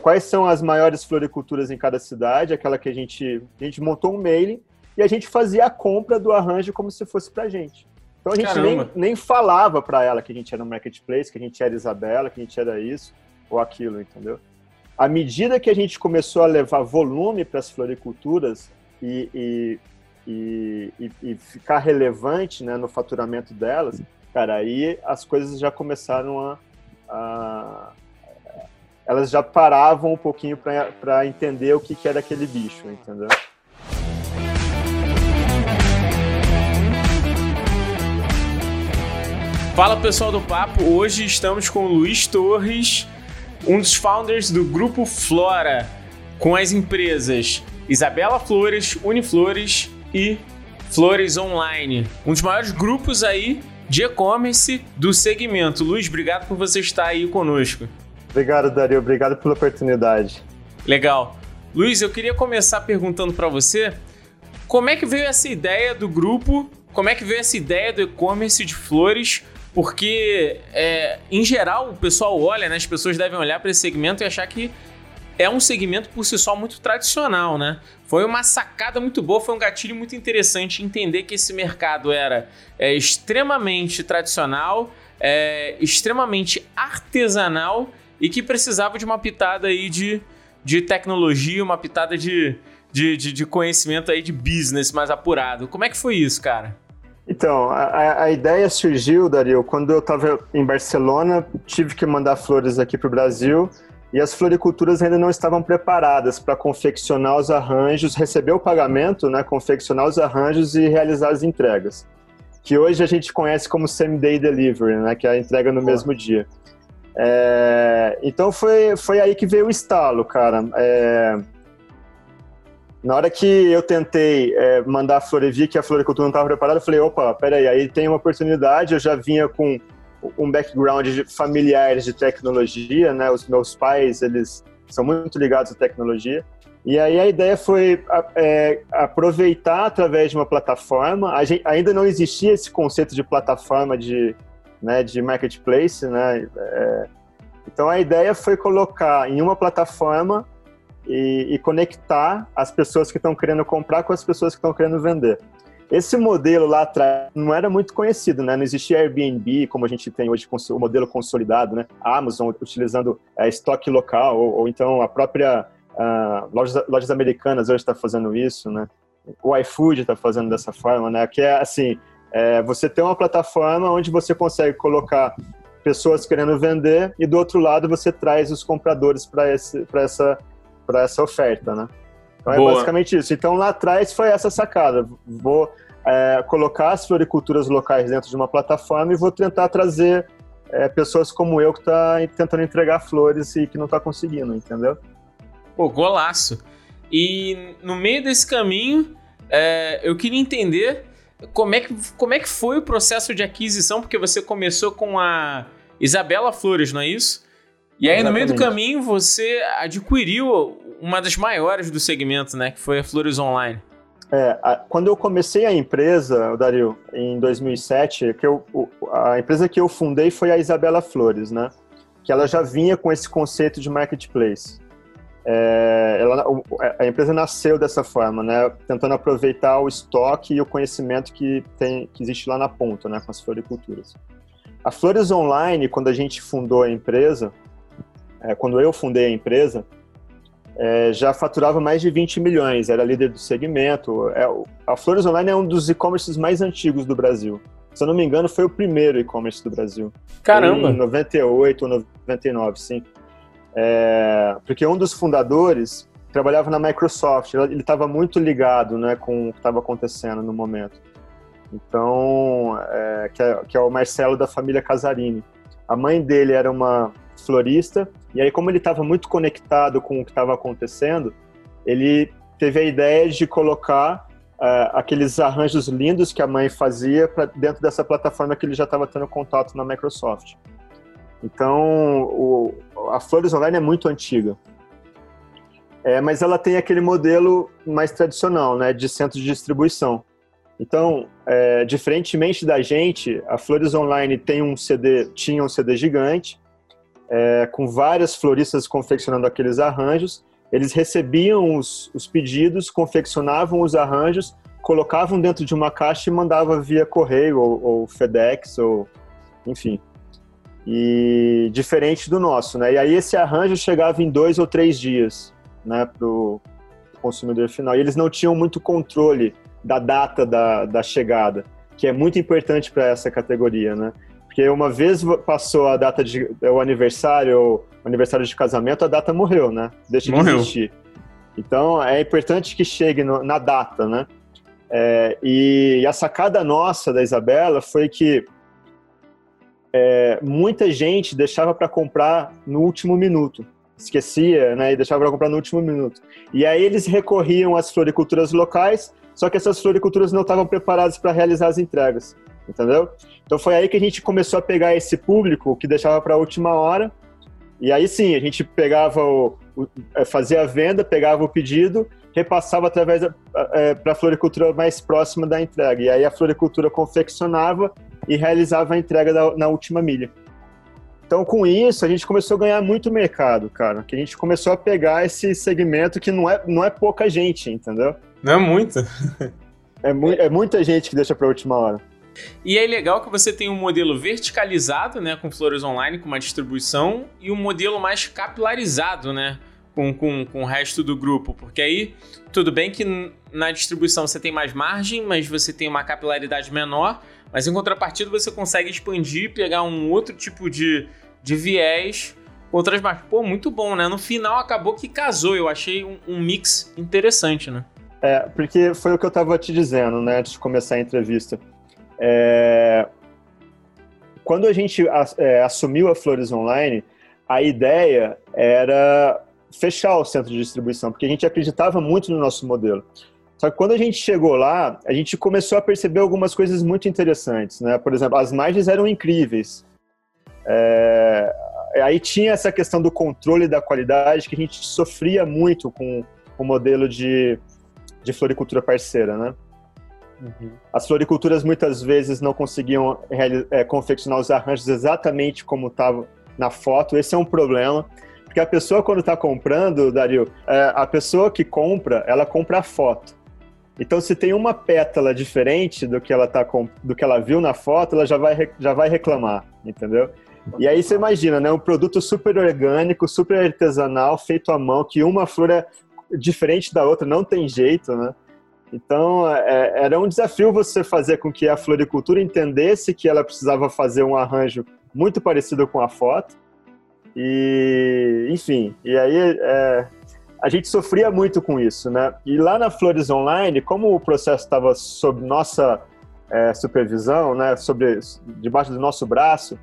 quais são as maiores floriculturas em cada cidade, aquela que a gente, a gente montou um mailing e a gente fazia a compra do arranjo como se fosse pra gente. Então a gente nem, nem falava para ela que a gente era no marketplace, que a gente era Isabela, que a gente era isso ou aquilo, entendeu? À medida que a gente começou a levar volume para as floriculturas e, e, e, e, ficar relevante né, no faturamento delas, cara, aí as coisas já começaram a, a elas já paravam um pouquinho para entender o que, que era aquele bicho, entendeu? Fala pessoal do Papo, hoje estamos com o Luiz Torres, um dos founders do Grupo Flora, com as empresas Isabela Flores, Uniflores e Flores Online. Um dos maiores grupos aí de e-commerce do segmento. Luiz, obrigado por você estar aí conosco. Obrigado, Dario. Obrigado pela oportunidade. Legal. Luiz, eu queria começar perguntando para você como é que veio essa ideia do grupo, como é que veio essa ideia do e-commerce de flores porque, é, em geral, o pessoal olha, né? As pessoas devem olhar para esse segmento e achar que é um segmento por si só muito tradicional, né? Foi uma sacada muito boa, foi um gatilho muito interessante entender que esse mercado era é, extremamente tradicional, é, extremamente artesanal e que precisava de uma pitada aí de, de tecnologia, uma pitada de, de, de, de conhecimento aí de business mais apurado. Como é que foi isso, cara? Então, a, a, ideia surgiu, Dario, quando eu estava em Barcelona, tive que mandar flores aqui para o Brasil e as floriculturas ainda não estavam preparadas para confeccionar os arranjos, receber o pagamento, né, confeccionar os arranjos e realizar as entregas, que hoje a gente conhece como same-day delivery, né, que é a entrega no mesmo dia. É, então foi, foi aí que veio o estalo, cara. É, na hora que eu tentei é, mandar a flor vi que a floricultura não estava preparada, eu falei, opa, peraí, aí tem uma oportunidade, eu já vinha com um background de familiares de tecnologia, né? Os meus pais, eles são muito ligados à tecnologia. E aí a ideia foi é, aproveitar através de uma plataforma. Gente, ainda não existia esse conceito de plataforma de, né, de marketplace, né? É, então a ideia foi colocar em uma plataforma e, e conectar as pessoas que estão querendo comprar com as pessoas que estão querendo vender. Esse modelo lá atrás não era muito conhecido, né? Não existia Airbnb, como a gente tem hoje, o modelo consolidado, né? A Amazon utilizando é, estoque local, ou, ou, então a própria uh, lojas, lojas americanas hoje está fazendo isso, né? O iFood está fazendo dessa forma, né? Que é assim, é, você tem uma plataforma onde você consegue colocar pessoas querendo vender e do outro lado você traz os compradores para essa essa oferta, né? Então é Boa. é basicamente isso. Então lá atrás foi essa sacada. Vou é, colocar as floriculturas locais dentro de uma plataforma e vou tentar trazer é, pessoas como eu que está tentando entregar flores e que não está conseguindo, entendeu? Pô, golaço. E no meio desse caminho, é, eu queria entender como é, que, como é que foi o processo de aquisição, porque você começou com a Isabela Flores, não é isso? E aí, Exatamente. no meio do caminho, você adquiriu uma das maiores do segmento, né? Que foi a Flores Online. É, a, quando eu comecei a empresa, Dario, em 2007, que eu, a empresa que eu fundei foi a Isabela Flores, né? Que ela já vinha com esse conceito de marketplace. É, ela, a empresa nasceu dessa forma, né? Tentando aproveitar o estoque e o conhecimento que, tem, que existe lá na ponta, né? Com as floriculturas. A Flores Online, quando a gente fundou a empresa, é, quando eu fundei a empresa, é, já faturava mais de 20 milhões, era líder do segmento. É, a Flores Online é um dos e-commerces mais antigos do Brasil. Se eu não me engano, foi o primeiro e-commerce do Brasil. Caramba! Em 98 ou 99, sim. É, porque um dos fundadores trabalhava na Microsoft, ele estava muito ligado né, com o que estava acontecendo no momento. Então, é, que, é, que é o Marcelo da família Casarini. A mãe dele era uma florista, e aí, como ele estava muito conectado com o que estava acontecendo, ele teve a ideia de colocar uh, aqueles arranjos lindos que a mãe fazia para dentro dessa plataforma que ele já estava tendo contato na Microsoft. Então, o, a Flores Online é muito antiga. É, mas ela tem aquele modelo mais tradicional, né, de centro de distribuição. Então, é, diferentemente da gente, a Flores Online tem um CD, tinha um CD gigante, é, com várias floristas confeccionando aqueles arranjos. Eles recebiam os, os pedidos, confeccionavam os arranjos, colocavam dentro de uma caixa e mandavam via correio ou, ou FedEx ou enfim. E diferente do nosso, né? E aí esse arranjo chegava em dois ou três dias, né, para o consumidor final. E eles não tinham muito controle da data da, da chegada, que é muito importante para essa categoria, né? Porque uma vez passou a data de o aniversário, ou o aniversário de casamento, a data morreu, né? Deixa morreu. de existir. Então é importante que chegue no, na data, né? É, e, e, a sacada nossa da Isabela foi que é, muita gente deixava para comprar no último minuto. Esquecia, né? E deixava para comprar no último minuto. E aí eles recorriam às floriculturas locais, só que essas floriculturas não estavam preparadas para realizar as entregas, entendeu? Então foi aí que a gente começou a pegar esse público que deixava para a última hora. E aí sim, a gente pegava o, o é, fazia a venda, pegava o pedido, repassava através é, para a floricultura mais próxima da entrega. E aí a floricultura confeccionava e realizava a entrega da, na última milha. Então, com isso, a gente começou a ganhar muito mercado, cara. Que a gente começou a pegar esse segmento que não é, não é pouca gente, entendeu? Não é muita. é, mu é muita gente que deixa para a última hora. E é legal que você tem um modelo verticalizado, né, com flores online, com uma distribuição, e um modelo mais capilarizado, né, com, com, com o resto do grupo. Porque aí, tudo bem que na distribuição você tem mais margem, mas você tem uma capilaridade menor, mas em contrapartida você consegue expandir, pegar um outro tipo de, de viés outras marcas. Pô, muito bom, né? No final acabou que casou. Eu achei um, um mix interessante, né? É, porque foi o que eu estava te dizendo, né, antes de começar a entrevista. É... Quando a gente é, assumiu a Flores Online, a ideia era fechar o centro de distribuição, porque a gente acreditava muito no nosso modelo. Só que quando a gente chegou lá, a gente começou a perceber algumas coisas muito interessantes, né? Por exemplo, as margens eram incríveis. É... Aí tinha essa questão do controle da qualidade que a gente sofria muito com o modelo de, de floricultura parceira, né? Uhum. As floriculturas muitas vezes não conseguiam é, confeccionar os arranjos exatamente como estava na foto. Esse é um problema. Porque a pessoa, quando está comprando, Dario, é, a pessoa que compra, ela compra a foto. Então, se tem uma pétala diferente do que ela tá do que ela viu na foto, ela já vai, já vai reclamar, entendeu? E aí você imagina, né? Um produto super orgânico, super artesanal, feito à mão, que uma flor é diferente da outra, não tem jeito, né? Então, é, era um desafio você fazer com que a floricultura entendesse que ela precisava fazer um arranjo muito parecido com a foto. E, enfim, e aí é, a gente sofria muito com isso, né? E lá na Flores Online, como o processo estava sob nossa é, supervisão, né, sobre, debaixo do nosso braço,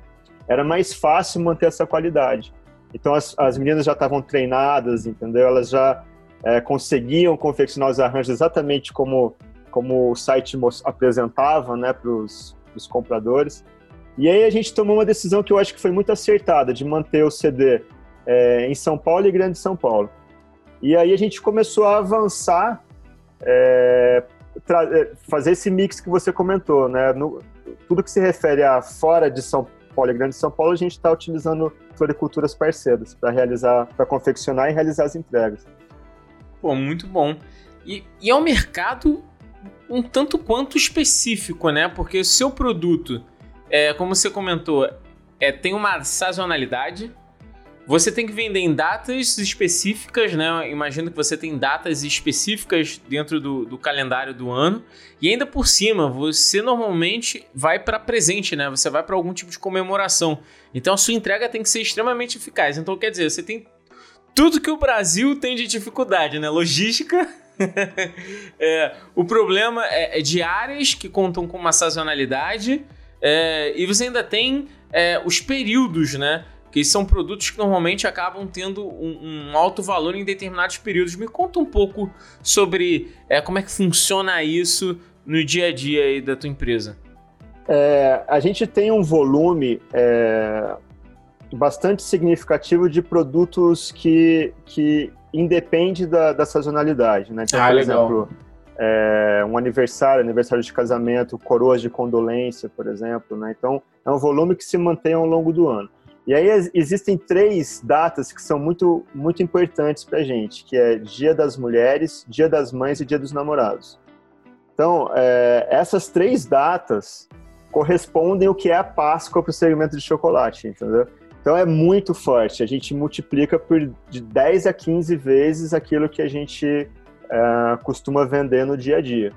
era mais fácil manter essa qualidade. Então as, as meninas já estavam treinadas, entendeu? Elas já é, conseguiam confeccionar os arranjos exatamente como, como o site apresentava né, para os compradores. E aí a gente tomou uma decisão que eu acho que foi muito acertada, de manter o CD é, em São Paulo e Grande São Paulo. E aí a gente começou a avançar, é, é, fazer esse mix que você comentou, né? No, tudo que se refere a fora de São Paulo e Grande São Paulo, a gente está utilizando floriculturas parceiras para realizar, para confeccionar e realizar as entregas. Pô, muito bom. E, e é um mercado um tanto quanto específico, né? Porque o seu produto, é, como você comentou, é, tem uma sazonalidade, você tem que vender em datas específicas, né? Imagino que você tem datas específicas dentro do, do calendário do ano. E ainda por cima, você normalmente vai para presente, né? Você vai para algum tipo de comemoração. Então a sua entrega tem que ser extremamente eficaz. Então quer dizer, você tem tudo que o Brasil tem de dificuldade, né? Logística. é, o problema é, é de áreas que contam com uma sazonalidade. É, e você ainda tem é, os períodos, né? que são produtos que normalmente acabam tendo um, um, alto valor em determinados períodos. Me conta um pouco sobre é, como é que funciona isso no dia a dia aí da tua empresa. É, a gente tem um volume é, bastante significativo de produtos que, que independe da, da sazonalidade. Né? Então, ah, por legal. exemplo, é, um aniversário, aniversário de casamento, coroas de condolência, por exemplo. Né? Então, é um volume que se mantém ao longo do ano. E aí existem três datas que são muito, muito importantes para a gente, que é Dia das Mulheres, Dia das Mães e Dia dos Namorados. Então, é, essas três datas correspondem o que é a Páscoa para o segmento de chocolate, entendeu? Então é muito forte. A gente multiplica por de 10 a 15 vezes aquilo que a gente é, costuma vender no dia a dia.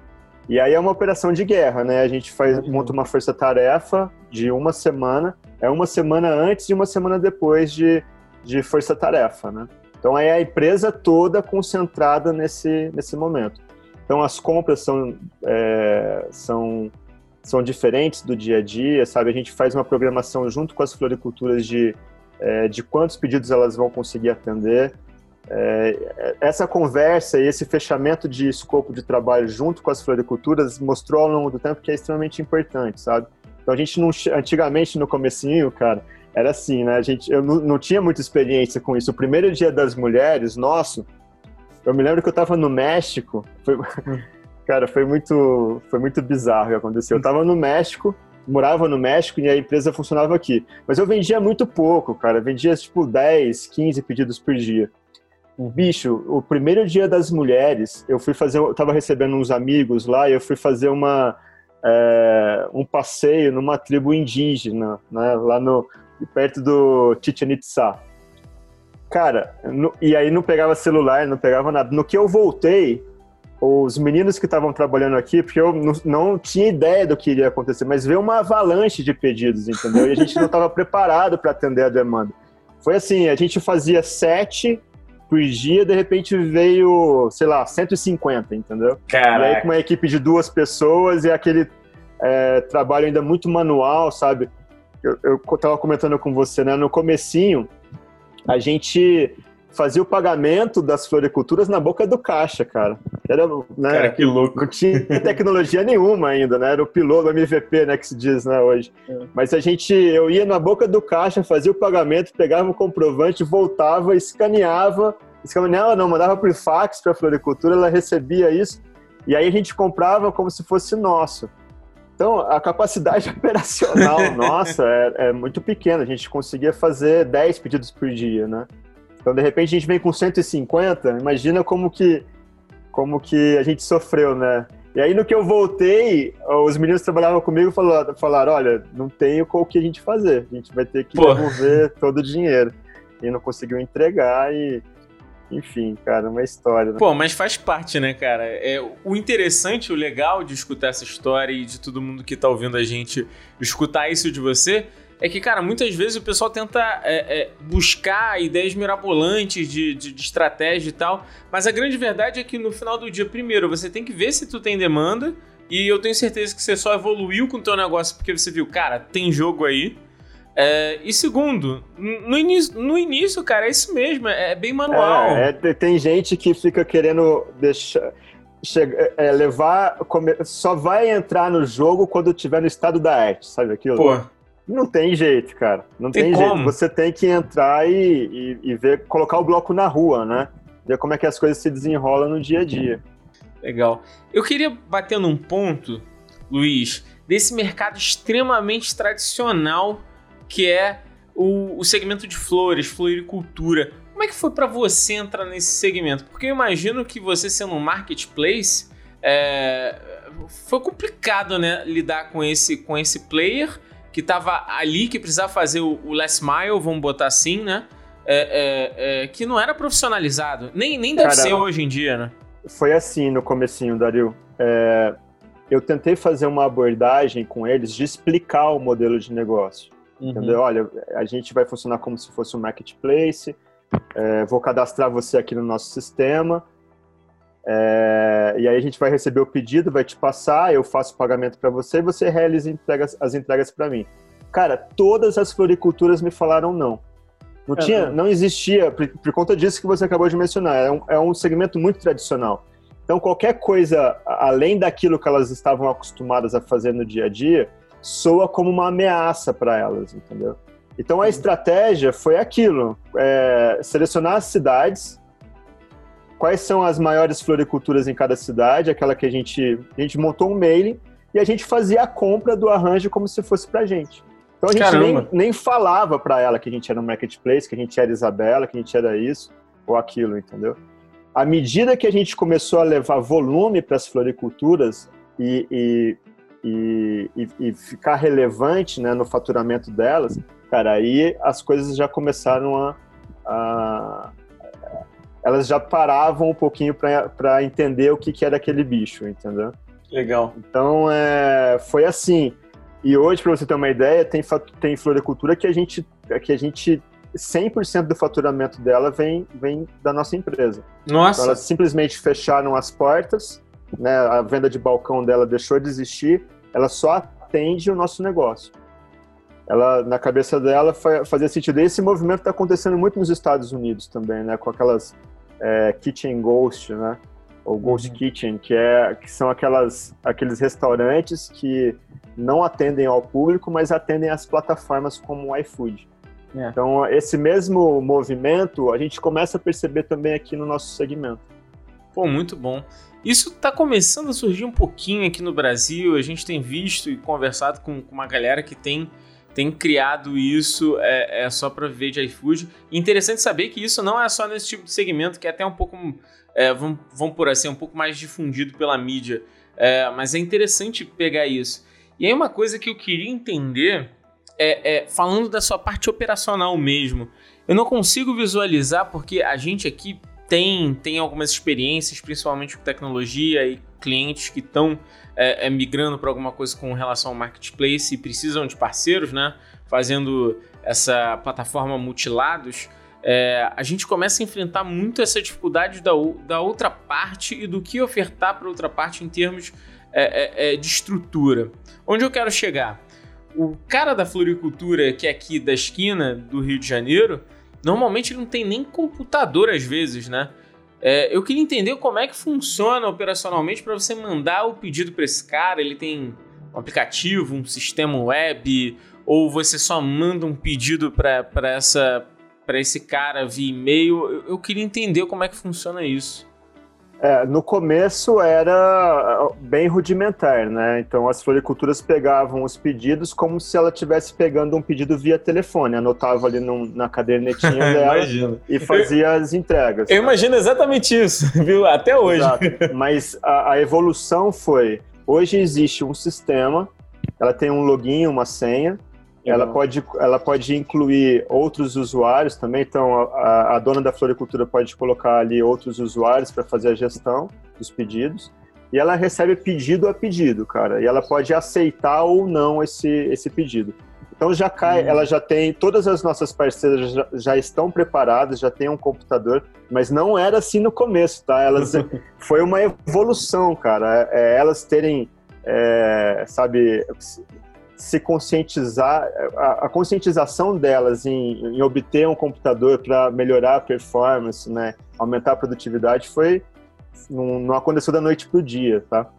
E aí é uma operação de guerra, né? A gente faz, monta uma força-tarefa de uma semana, é uma semana antes e uma semana depois de, de força-tarefa, né? Então aí é a empresa toda concentrada nesse, nesse momento. Então as compras são, é, são, são diferentes do dia a dia, sabe? A gente faz uma programação junto com as floriculturas de, é, de quantos pedidos elas vão conseguir atender. É, essa conversa e esse fechamento de escopo de trabalho junto com as floriculturas mostrou ao longo do tempo que é extremamente importante, sabe? Então a gente não, antigamente no comecinho, cara, era assim, né? A gente, eu não, tinha muita experiência com isso. O primeiro dia das mulheres, nosso, eu me lembro que eu tava no México, foi, cara, foi muito, foi muito bizarro o que aconteceu. Eu tava no México, morava no México e a empresa funcionava aqui. Mas eu vendia muito pouco, cara. vendia tipo 10, 15 pedidos por dia. Bicho, o primeiro dia das mulheres, eu fui fazer, eu tava recebendo uns amigos lá e eu fui fazer uma, é, um passeio numa tribo indígena, né, lá no, perto do Chichen Itza. Cara, no, e aí não pegava celular, não pegava nada. No que eu voltei, os meninos que estavam trabalhando aqui, porque eu não, não, tinha ideia do que iria acontecer, mas veio uma avalanche de pedidos, entendeu? E a gente não estava preparado para atender a demanda. Foi assim, a gente fazia sete por dia, de repente veio, sei lá, 150, entendeu? Caraca. E aí com uma equipe de duas pessoas e aquele é, trabalho ainda muito manual, sabe? Eu, eu tava comentando com você, né? No comecinho, a gente fazia o pagamento das floriculturas na boca do caixa, cara. Era, né, cara, que louco. Não tinha tecnologia nenhuma ainda, né? Era o piloto, MVP, né, que se diz, né, hoje. É. Mas a gente, eu ia na boca do caixa, fazia o pagamento, pegava o comprovante, voltava, escaneava, escaneava não, mandava por fax para a floricultura, ela recebia isso, e aí a gente comprava como se fosse nosso. Então, a capacidade operacional nossa é, é muito pequena, a gente conseguia fazer 10 pedidos por dia, né? Então, de repente, a gente vem com 150, imagina como que, como que a gente sofreu, né? E aí, no que eu voltei, os meninos que trabalhavam comigo falaram, falaram olha, não tem o que a gente fazer, a gente vai ter que Pô. devolver todo o dinheiro. E não conseguiu entregar e... Enfim, cara, uma história. Né? Pô, mas faz parte, né, cara? É, o interessante, o legal de escutar essa história e de todo mundo que tá ouvindo a gente escutar isso de você é que, cara, muitas vezes o pessoal tenta é, é, buscar ideias mirabolantes de, de, de, estratégia e tal, mas a grande verdade é que no final do dia, primeiro, você tem que ver se tu tem demanda, e eu tenho certeza que você só evoluiu com o teu negócio porque você viu, cara, tem jogo aí. É, e segundo, no início, no início, cara, é isso mesmo, é, é bem manual. É, é, tem gente que fica querendo deixar... Chega, é, levar. Só vai entrar no jogo quando tiver no estado da arte, sabe aquilo? Pô, não tem jeito, cara. Não tem, tem jeito. Você tem que entrar e, e, e, ver, colocar o bloco na rua, né? Ver como é que as coisas se desenrolam no dia a dia. Legal. Eu queria bater num ponto, Luiz, desse mercado extremamente tradicional que é o, o segmento de flores, floricultura. Como é que foi para você entrar nesse segmento? Porque eu imagino que você sendo um marketplace, é, foi complicado, né, lidar com esse, com esse player que estava ali, que precisava fazer o, o last mile, vamos botar assim, né? É, é, é, que não era profissionalizado. Nem, nem deve Cara, ser hoje em dia, né? Foi assim no comecinho, Dario. É, eu tentei fazer uma abordagem com eles de explicar o modelo de negócio. Uhum. Entendeu? Olha, a gente vai funcionar como se fosse um marketplace, é, vou cadastrar você aqui no nosso sistema, é, e aí a gente vai receber o pedido, vai te passar, eu faço o pagamento para você e você realiza entregas, as entregas para mim. Cara, todas as floriculturas me falaram não. Não, é, tinha, não existia, por, por, conta disso que você acabou de mencionar, é um, é um segmento muito tradicional. Então, qualquer coisa além daquilo que elas estavam acostumadas a fazer no dia a dia, soa como uma ameaça para elas, entendeu? Então, a estratégia foi aquilo: é, selecionar as cidades quais são as maiores floriculturas em cada cidade, aquela que a gente, a gente montou um mailing e a gente fazia a compra do arranjo como se fosse pra gente. Então a gente nem, nem, falava para ela que a gente era um marketplace, que a gente era Isabela, que a gente era isso ou aquilo, entendeu? À medida que a gente começou a levar volume para as floriculturas e, e, e, e, ficar relevante né, no faturamento delas, cara, aí as coisas já começaram a, a elas já paravam um pouquinho para entender o que, que era aquele bicho, entendeu? Legal. Então, é, foi assim. E hoje, para você ter uma ideia, tem, tem floricultura que a gente, que a gente 100% do faturamento dela vem, vem da nossa empresa. Nossa! Então, elas simplesmente fecharam as portas, né, a venda de balcão dela deixou de existir, ela só atende o nosso negócio. Ela, na cabeça dela, fazia sentido. E esse movimento está acontecendo muito nos Estados Unidos também, né, com aquelas é, kitchen ghost, né, ou ghost uhum. kitchen, que, é, que são aquelas, aqueles restaurantes que não atendem ao público, mas atendem às plataformas como o iFood. É. Então, esse mesmo movimento a gente começa a perceber também aqui no nosso segmento. Pô, muito bom. Isso está começando a surgir um pouquinho aqui no Brasil. A gente tem visto e conversado com, com uma galera que tem, tem criado isso é, é só para viver de iFood. Interessante saber que isso não é só nesse tipo de segmento, que é até um pouco, é, vamos, vamos por assim, um pouco mais difundido pela mídia. É, mas é interessante pegar isso. E aí uma coisa que eu queria entender é, é, falando da sua parte operacional mesmo, eu não consigo visualizar porque a gente aqui tem, tem algumas experiências, principalmente com tecnologia e clientes que estão é, é, migrando para alguma coisa com relação ao marketplace e precisam de parceiros, né? Fazendo essa plataforma multilados. É, a gente começa a enfrentar muito essa dificuldade da, da outra parte e do que ofertar para outra parte em termos é, é, é, de estrutura. Onde eu quero chegar? o cara da floricultura, que é aqui da esquina do Rio de Janeiro, normalmente ele não tem nem computador às vezes, né? É, eu queria entender como é que funciona operacionalmente para você mandar o pedido para esse cara. Ele tem um aplicativo, um sistema web, ou você só manda um pedido para essa para esse cara via e-mail? Eu, eu queria entender como é que funciona isso. É, no começo era uh, bem rudimentar, né? Então as floriculturas pegavam os pedidos como se ela estivesse pegando um pedido via telefone, anotava ali num, na cadernetinha dela e fazia eu, as entregas. Eu né? imagino exatamente isso, viu? Até hoje. Exato. Mas a, a evolução foi: hoje existe um sistema, ela tem um login, uma senha, ela pode, ela pode incluir outros usuários também, então a, a dona da floricultura pode colocar ali outros usuários para fazer a gestão dos pedidos. E ela recebe pedido a pedido, cara. E ela pode aceitar ou não esse, esse pedido. Então já cai, hum. ela já tem, todas as nossas parceiras já, já, estão preparadas, já tem um computador, mas não era assim no começo, tá? Elas foi uma evolução, cara. É, elas terem, é, sabe, se conscientizar, a, a conscientização delas em, em, obter um computador para melhorar a performance, né, aumentar a produtividade, foi não, não aconteceu da noite para o dia, tá?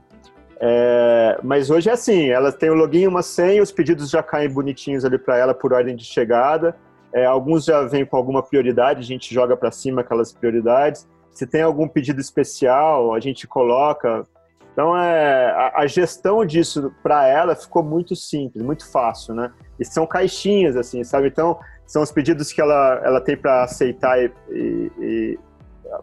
É, mas hoje é assim, ela tem o login, uma senha, os pedidos já caem bonitinhos ali para ela por ordem de chegada. É, alguns já vêm com alguma prioridade, a gente joga para cima aquelas prioridades. Se tem algum pedido especial, a gente coloca então, é, a, a gestão disso para ela ficou muito simples, muito fácil, né? E são caixinhas, assim, sabe? Então, são os pedidos que ela, ela tem para aceitar e, e, e,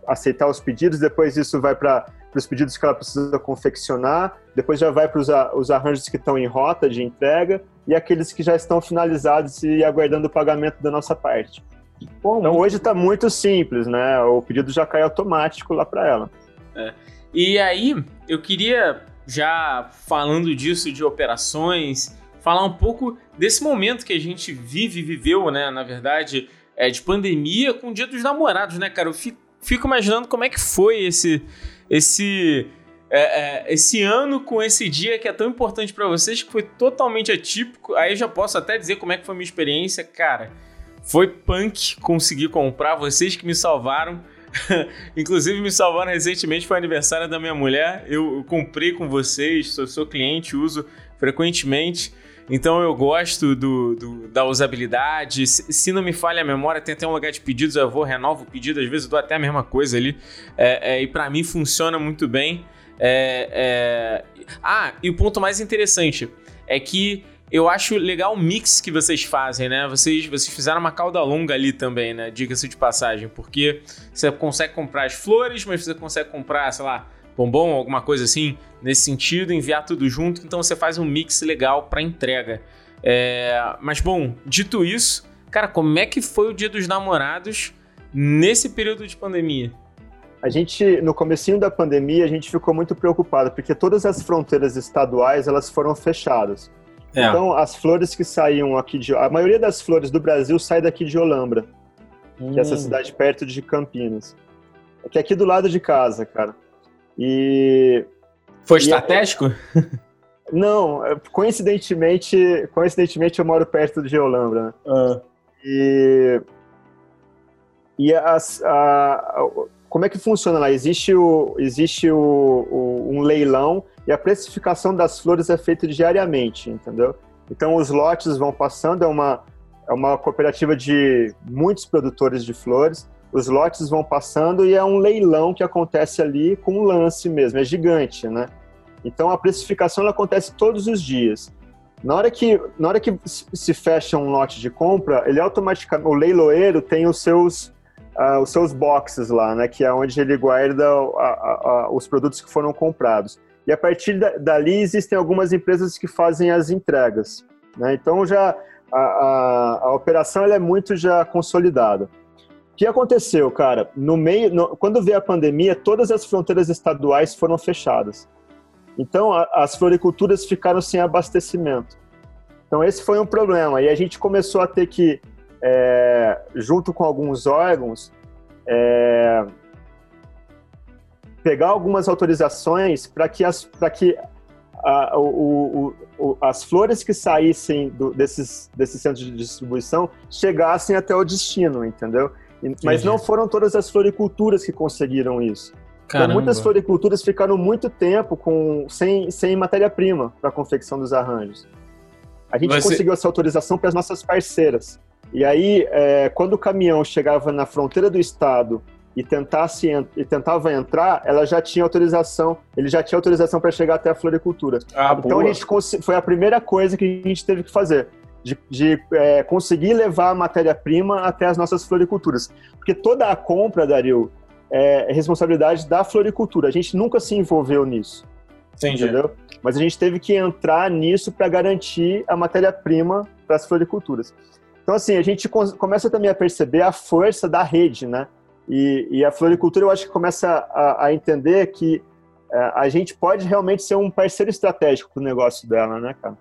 aceitar os pedidos, depois isso vai para os pedidos que ela precisa confeccionar, depois já vai para os, os arranjos que estão em rota de entrega e aqueles que já estão finalizados e aguardando o pagamento da nossa parte. Bom, então, hoje está muito simples, né? O pedido já cai automático lá para ela. É. E aí, eu queria, já falando disso de operações, falar um pouco desse momento que a gente vive, viveu, né? Na verdade, é, de pandemia com o Dia dos Namorados, né, cara? Eu fico, imaginando como é que foi esse, esse, é, é, esse ano com esse dia que é tão importante para vocês, que foi totalmente atípico. Aí eu já posso até dizer como é que foi a minha experiência, cara. Foi punk conseguir comprar, vocês que me salvaram. Inclusive, me salvaram recentemente, foi aniversário da minha mulher. Eu, comprei com vocês, sou, sou cliente, uso frequentemente. Então eu gosto do, do, da usabilidade. Se, se, não me falha a memória, tem até um lugar de pedidos, eu vou, renovo o pedido, às vezes eu dou até a mesma coisa ali. É, é, e para mim funciona muito bem. É, é, ah, e o ponto mais interessante é que eu acho legal o mix que vocês fazem, né? Vocês, vocês fizeram uma cauda longa ali também, né? Diga-se de passagem, porque você consegue comprar as flores, mas você consegue comprar, sei lá, bombom, alguma coisa assim, nesse sentido, enviar tudo junto, então você faz um mix legal para entrega. É, mas bom, dito isso, cara, como é que foi o Dia dos Namorados nesse período de pandemia? A gente, no comecinho da pandemia, a gente ficou muito preocupado, porque todas as fronteiras estaduais, elas foram fechadas. É. Então, as flores que saíam aqui de... A maioria das flores do Brasil sai daqui de Olambra, hum. que é essa hum. cidade perto de Campinas. Que é aqui do lado de casa, cara. E... Foi e estratégico? É... Não, é, coincidentemente, coincidentemente eu moro perto de Olambra, né? Ah. E... E as, a, como é que funciona lá? Existe, o, existe o, o, um leilão e a precificação das flores é feita diariamente, entendeu? Então os lotes vão passando, é uma, é uma cooperativa de muitos produtores de flores, os lotes vão passando e é um leilão que acontece ali com um lance mesmo, é gigante, né? Então a precificação acontece todos os dias. Na hora que, na hora que se fecha um lote de compra, ele automaticamente, o leiloeiro tem os seus uh, os seus boxes lá, né, que é onde ele guarda a, a, a, os produtos que foram comprados. E a partir da, dali existem algumas empresas que fazem as entregas. Né? Então já a, operação é muito já consolidada. O que aconteceu, cara? No meio, no, quando veio a pandemia, todas as fronteiras estaduais foram fechadas. Então as floriculturas ficaram sem abastecimento. Então esse foi um problema. E a gente começou a ter que é, junto com alguns órgãos, é, pegar algumas autorizações para que, as, que a, o, o, as flores que saíssem do, desses, desses centros de distribuição chegassem até o destino, entendeu? Mas não foram todas as floriculturas que conseguiram isso. Então, muitas floriculturas ficaram muito tempo com, sem, sem matéria-prima para a confecção dos arranjos. A gente conseguiu essa autorização para as nossas parceiras. E aí, é, quando o caminhão chegava na fronteira do estado e, tentasse, e tentava entrar, ela já tinha autorização, ele já tinha autorização para chegar até a floricultura. Ah, então boa. a gente foi a primeira coisa que a gente teve que fazer. De, de é, conseguir levar a matéria-prima até as nossas floriculturas. Porque toda a compra, Dario, é responsabilidade da floricultura. A gente nunca se envolveu nisso. Entendi. Entendeu? Mas a gente teve que entrar nisso para garantir a matéria-prima para as floriculturas. Então, assim, a gente começa também a perceber a força da rede, né? E, e a floricultura, eu acho que começa a, a entender que é, a gente pode realmente ser um parceiro estratégico para o negócio dela, né, cara?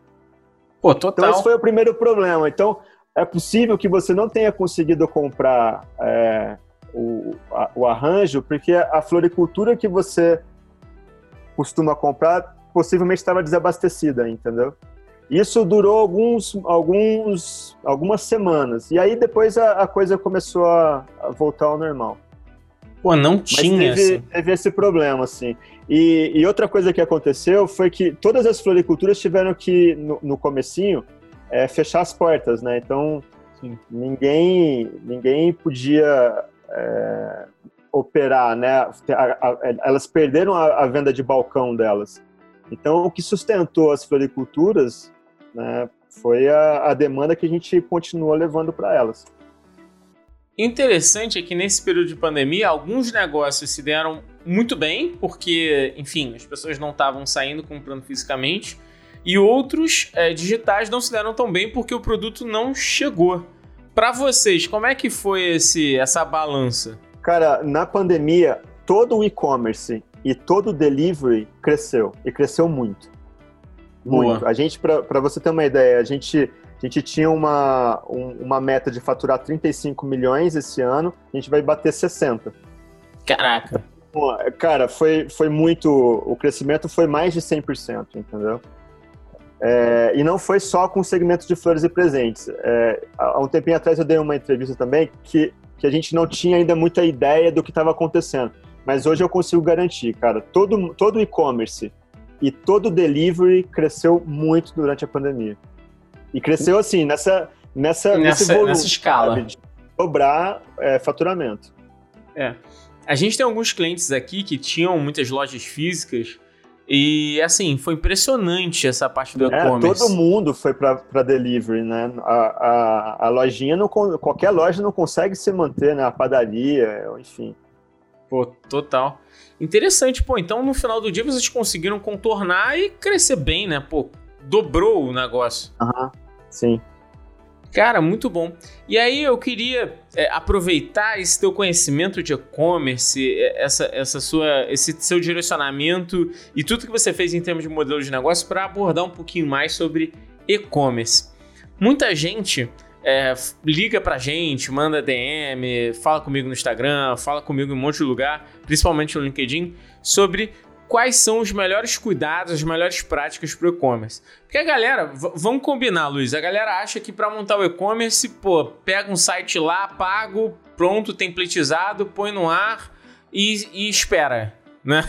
Pô, total. Então, esse foi o primeiro problema. Então, é possível que você não tenha conseguido comprar é, o, a, o arranjo, porque a floricultura que você costuma comprar possivelmente estava desabastecida, entendeu? Isso durou alguns, alguns, algumas semanas. E aí depois a, a coisa começou a, a, voltar ao normal. Pô, não Mas tinha. Teve, assim. teve esse problema, assim. E, e, outra coisa que aconteceu foi que todas as floriculturas tiveram que, no, no comecinho, é, fechar as portas, né? Então, ninguém, ninguém podia é, operar, né? Elas perderam a, a venda de balcão delas. Então, o que sustentou as floriculturas né, foi a, a demanda que a gente continua levando para elas. Interessante é que nesse período de pandemia, alguns negócios se deram muito bem, porque, enfim, as pessoas não estavam saindo comprando fisicamente, e outros é, digitais não se deram tão bem porque o produto não chegou. Para vocês, como é que foi esse, essa balança? Cara, na pandemia, todo o e-commerce e todo o delivery cresceu, e cresceu muito. Muito. A gente, para você ter uma ideia, a gente, a gente tinha uma, um, uma meta de faturar 35 milhões esse ano, a gente vai bater 60. Caraca! Cara, foi, foi muito. O crescimento foi mais de 100%, entendeu? É, e não foi só com o segmento de flores e presentes. É, há um tempinho atrás eu dei uma entrevista também que, que a gente não tinha ainda muita ideia do que estava acontecendo. Mas hoje eu consigo garantir, cara, todo, todo e-commerce e todo delivery cresceu muito durante a pandemia. E cresceu assim, nessa, nessa, nessa, volume, nessa escala. Sabe, de dobrar é, faturamento. É. A gente tem alguns clientes aqui que tinham muitas lojas físicas E assim, foi impressionante essa parte do é, e-commerce. Todo mundo foi para delivery, né? A, a, a, lojinha, não, qualquer loja não consegue se manter, né? A padaria, enfim. Pô, total. Interessante, pô. Então no final do dia vocês conseguiram contornar e crescer bem, né? Pô, dobrou o negócio. Aham, uhum, sim. Cara, muito bom. E aí eu queria é, aproveitar esse teu conhecimento de e-commerce, é, essa, essa sua, esse seu direcionamento e tudo que você fez em termos de modelo de negócio para abordar um pouquinho mais sobre e-commerce. Muita gente é, liga pra gente, manda DM, fala comigo no Instagram, fala comigo em um monte de lugar, principalmente no LinkedIn, sobre quais são os melhores cuidados, as melhores práticas para e-commerce. Porque a galera, vamos combinar, Luiz, a galera acha que para montar o e-commerce, pô, pega um site lá, pago, pronto, templatizado, põe no ar e, e espera, né?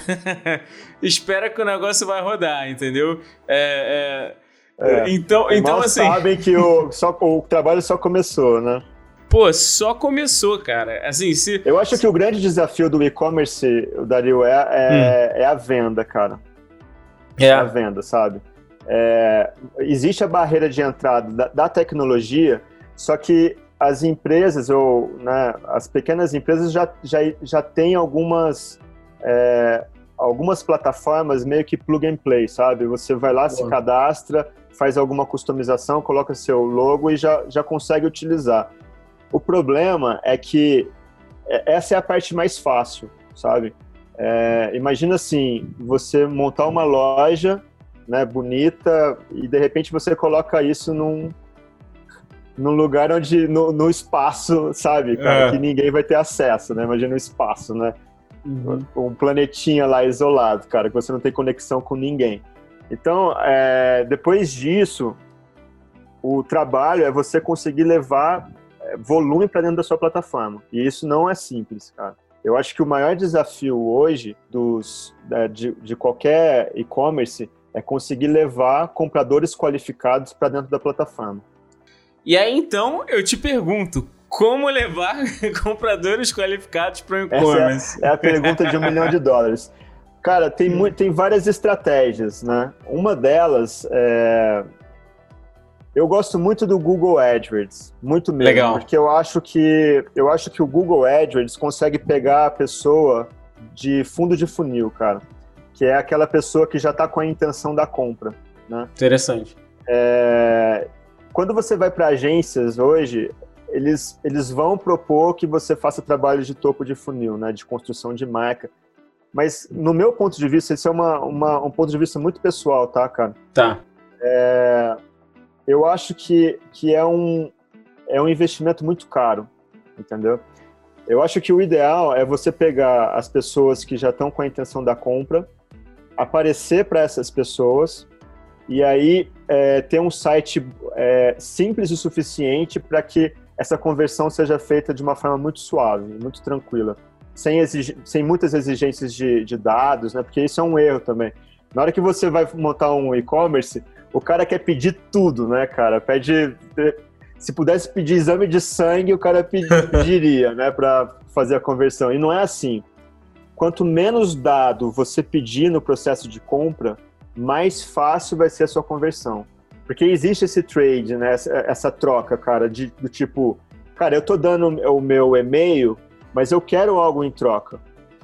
espera que o negócio vai rodar, entendeu? É, é, é, então, então assim. sabem que o, só, o trabalho só começou, né? Pô, só começou, cara. Assim, se. Eu acho que o grande desafio do e-commerce, Dario, é, é, hum. é, a venda, cara. É. é a venda, sabe? É, existe a barreira de entrada da, da, tecnologia, só que as empresas, ou né, as pequenas empresas já, já, já têm algumas, é, algumas plataformas meio que plug and play, sabe? Você vai lá, Boa. se cadastra, faz alguma customização, coloca seu logo e já, já consegue utilizar. O problema é que é, essa é a parte mais fácil, sabe? É, imagina assim, você montar uma loja, né, bonita e de repente você coloca isso num, num lugar onde no, no espaço, sabe, cara, é. que ninguém vai ter acesso, né? Imagina um espaço, né? Uhum. Um planetinha lá isolado, cara, que você não tem conexão com ninguém. Então, é, depois disso, o trabalho é você conseguir levar volume para dentro da sua plataforma. E isso não é simples, cara. Eu acho que o maior desafio hoje dos, de, de qualquer e-commerce é conseguir levar compradores qualificados para dentro da plataforma. E aí então eu te pergunto, como levar compradores qualificados para o e-commerce? É, é, a pergunta de um milhão de dólares. Cara, tem, tem várias estratégias, né? Uma delas é eu gosto muito do Google AdWords, muito mesmo, Legal. porque eu acho que eu acho que o Google AdWords consegue pegar a pessoa de fundo de funil, cara, que é aquela pessoa que já está com a intenção da compra, né? Interessante. É... Quando você vai para agências hoje, eles, eles vão propor que você faça trabalho de topo de funil, né, de construção de marca. Mas, no meu ponto de vista, esse é uma, uma um ponto de vista muito pessoal, tá, cara? Tá. É, eu acho que, que é, um, é um investimento muito caro, entendeu? Eu acho que o ideal é você pegar as pessoas que já estão com a intenção da compra, aparecer para essas pessoas e aí é, ter um site é, simples o suficiente para que essa conversão seja feita de uma forma muito suave, muito tranquila, sem, sem muitas exigências de, de dados, né? Porque isso é um erro também. Na hora que você vai montar um e-commerce, o cara quer pedir tudo, né, cara? Pede. Se pudesse pedir exame de sangue, o cara pediria, né, para fazer a conversão. E não é assim. Quanto menos dado você pedir no processo de compra, mais fácil vai ser a sua conversão. Porque existe esse trade, né, essa, essa troca, cara, de, do tipo, cara, eu tô dando o meu e-mail, mas eu quero algo em troca.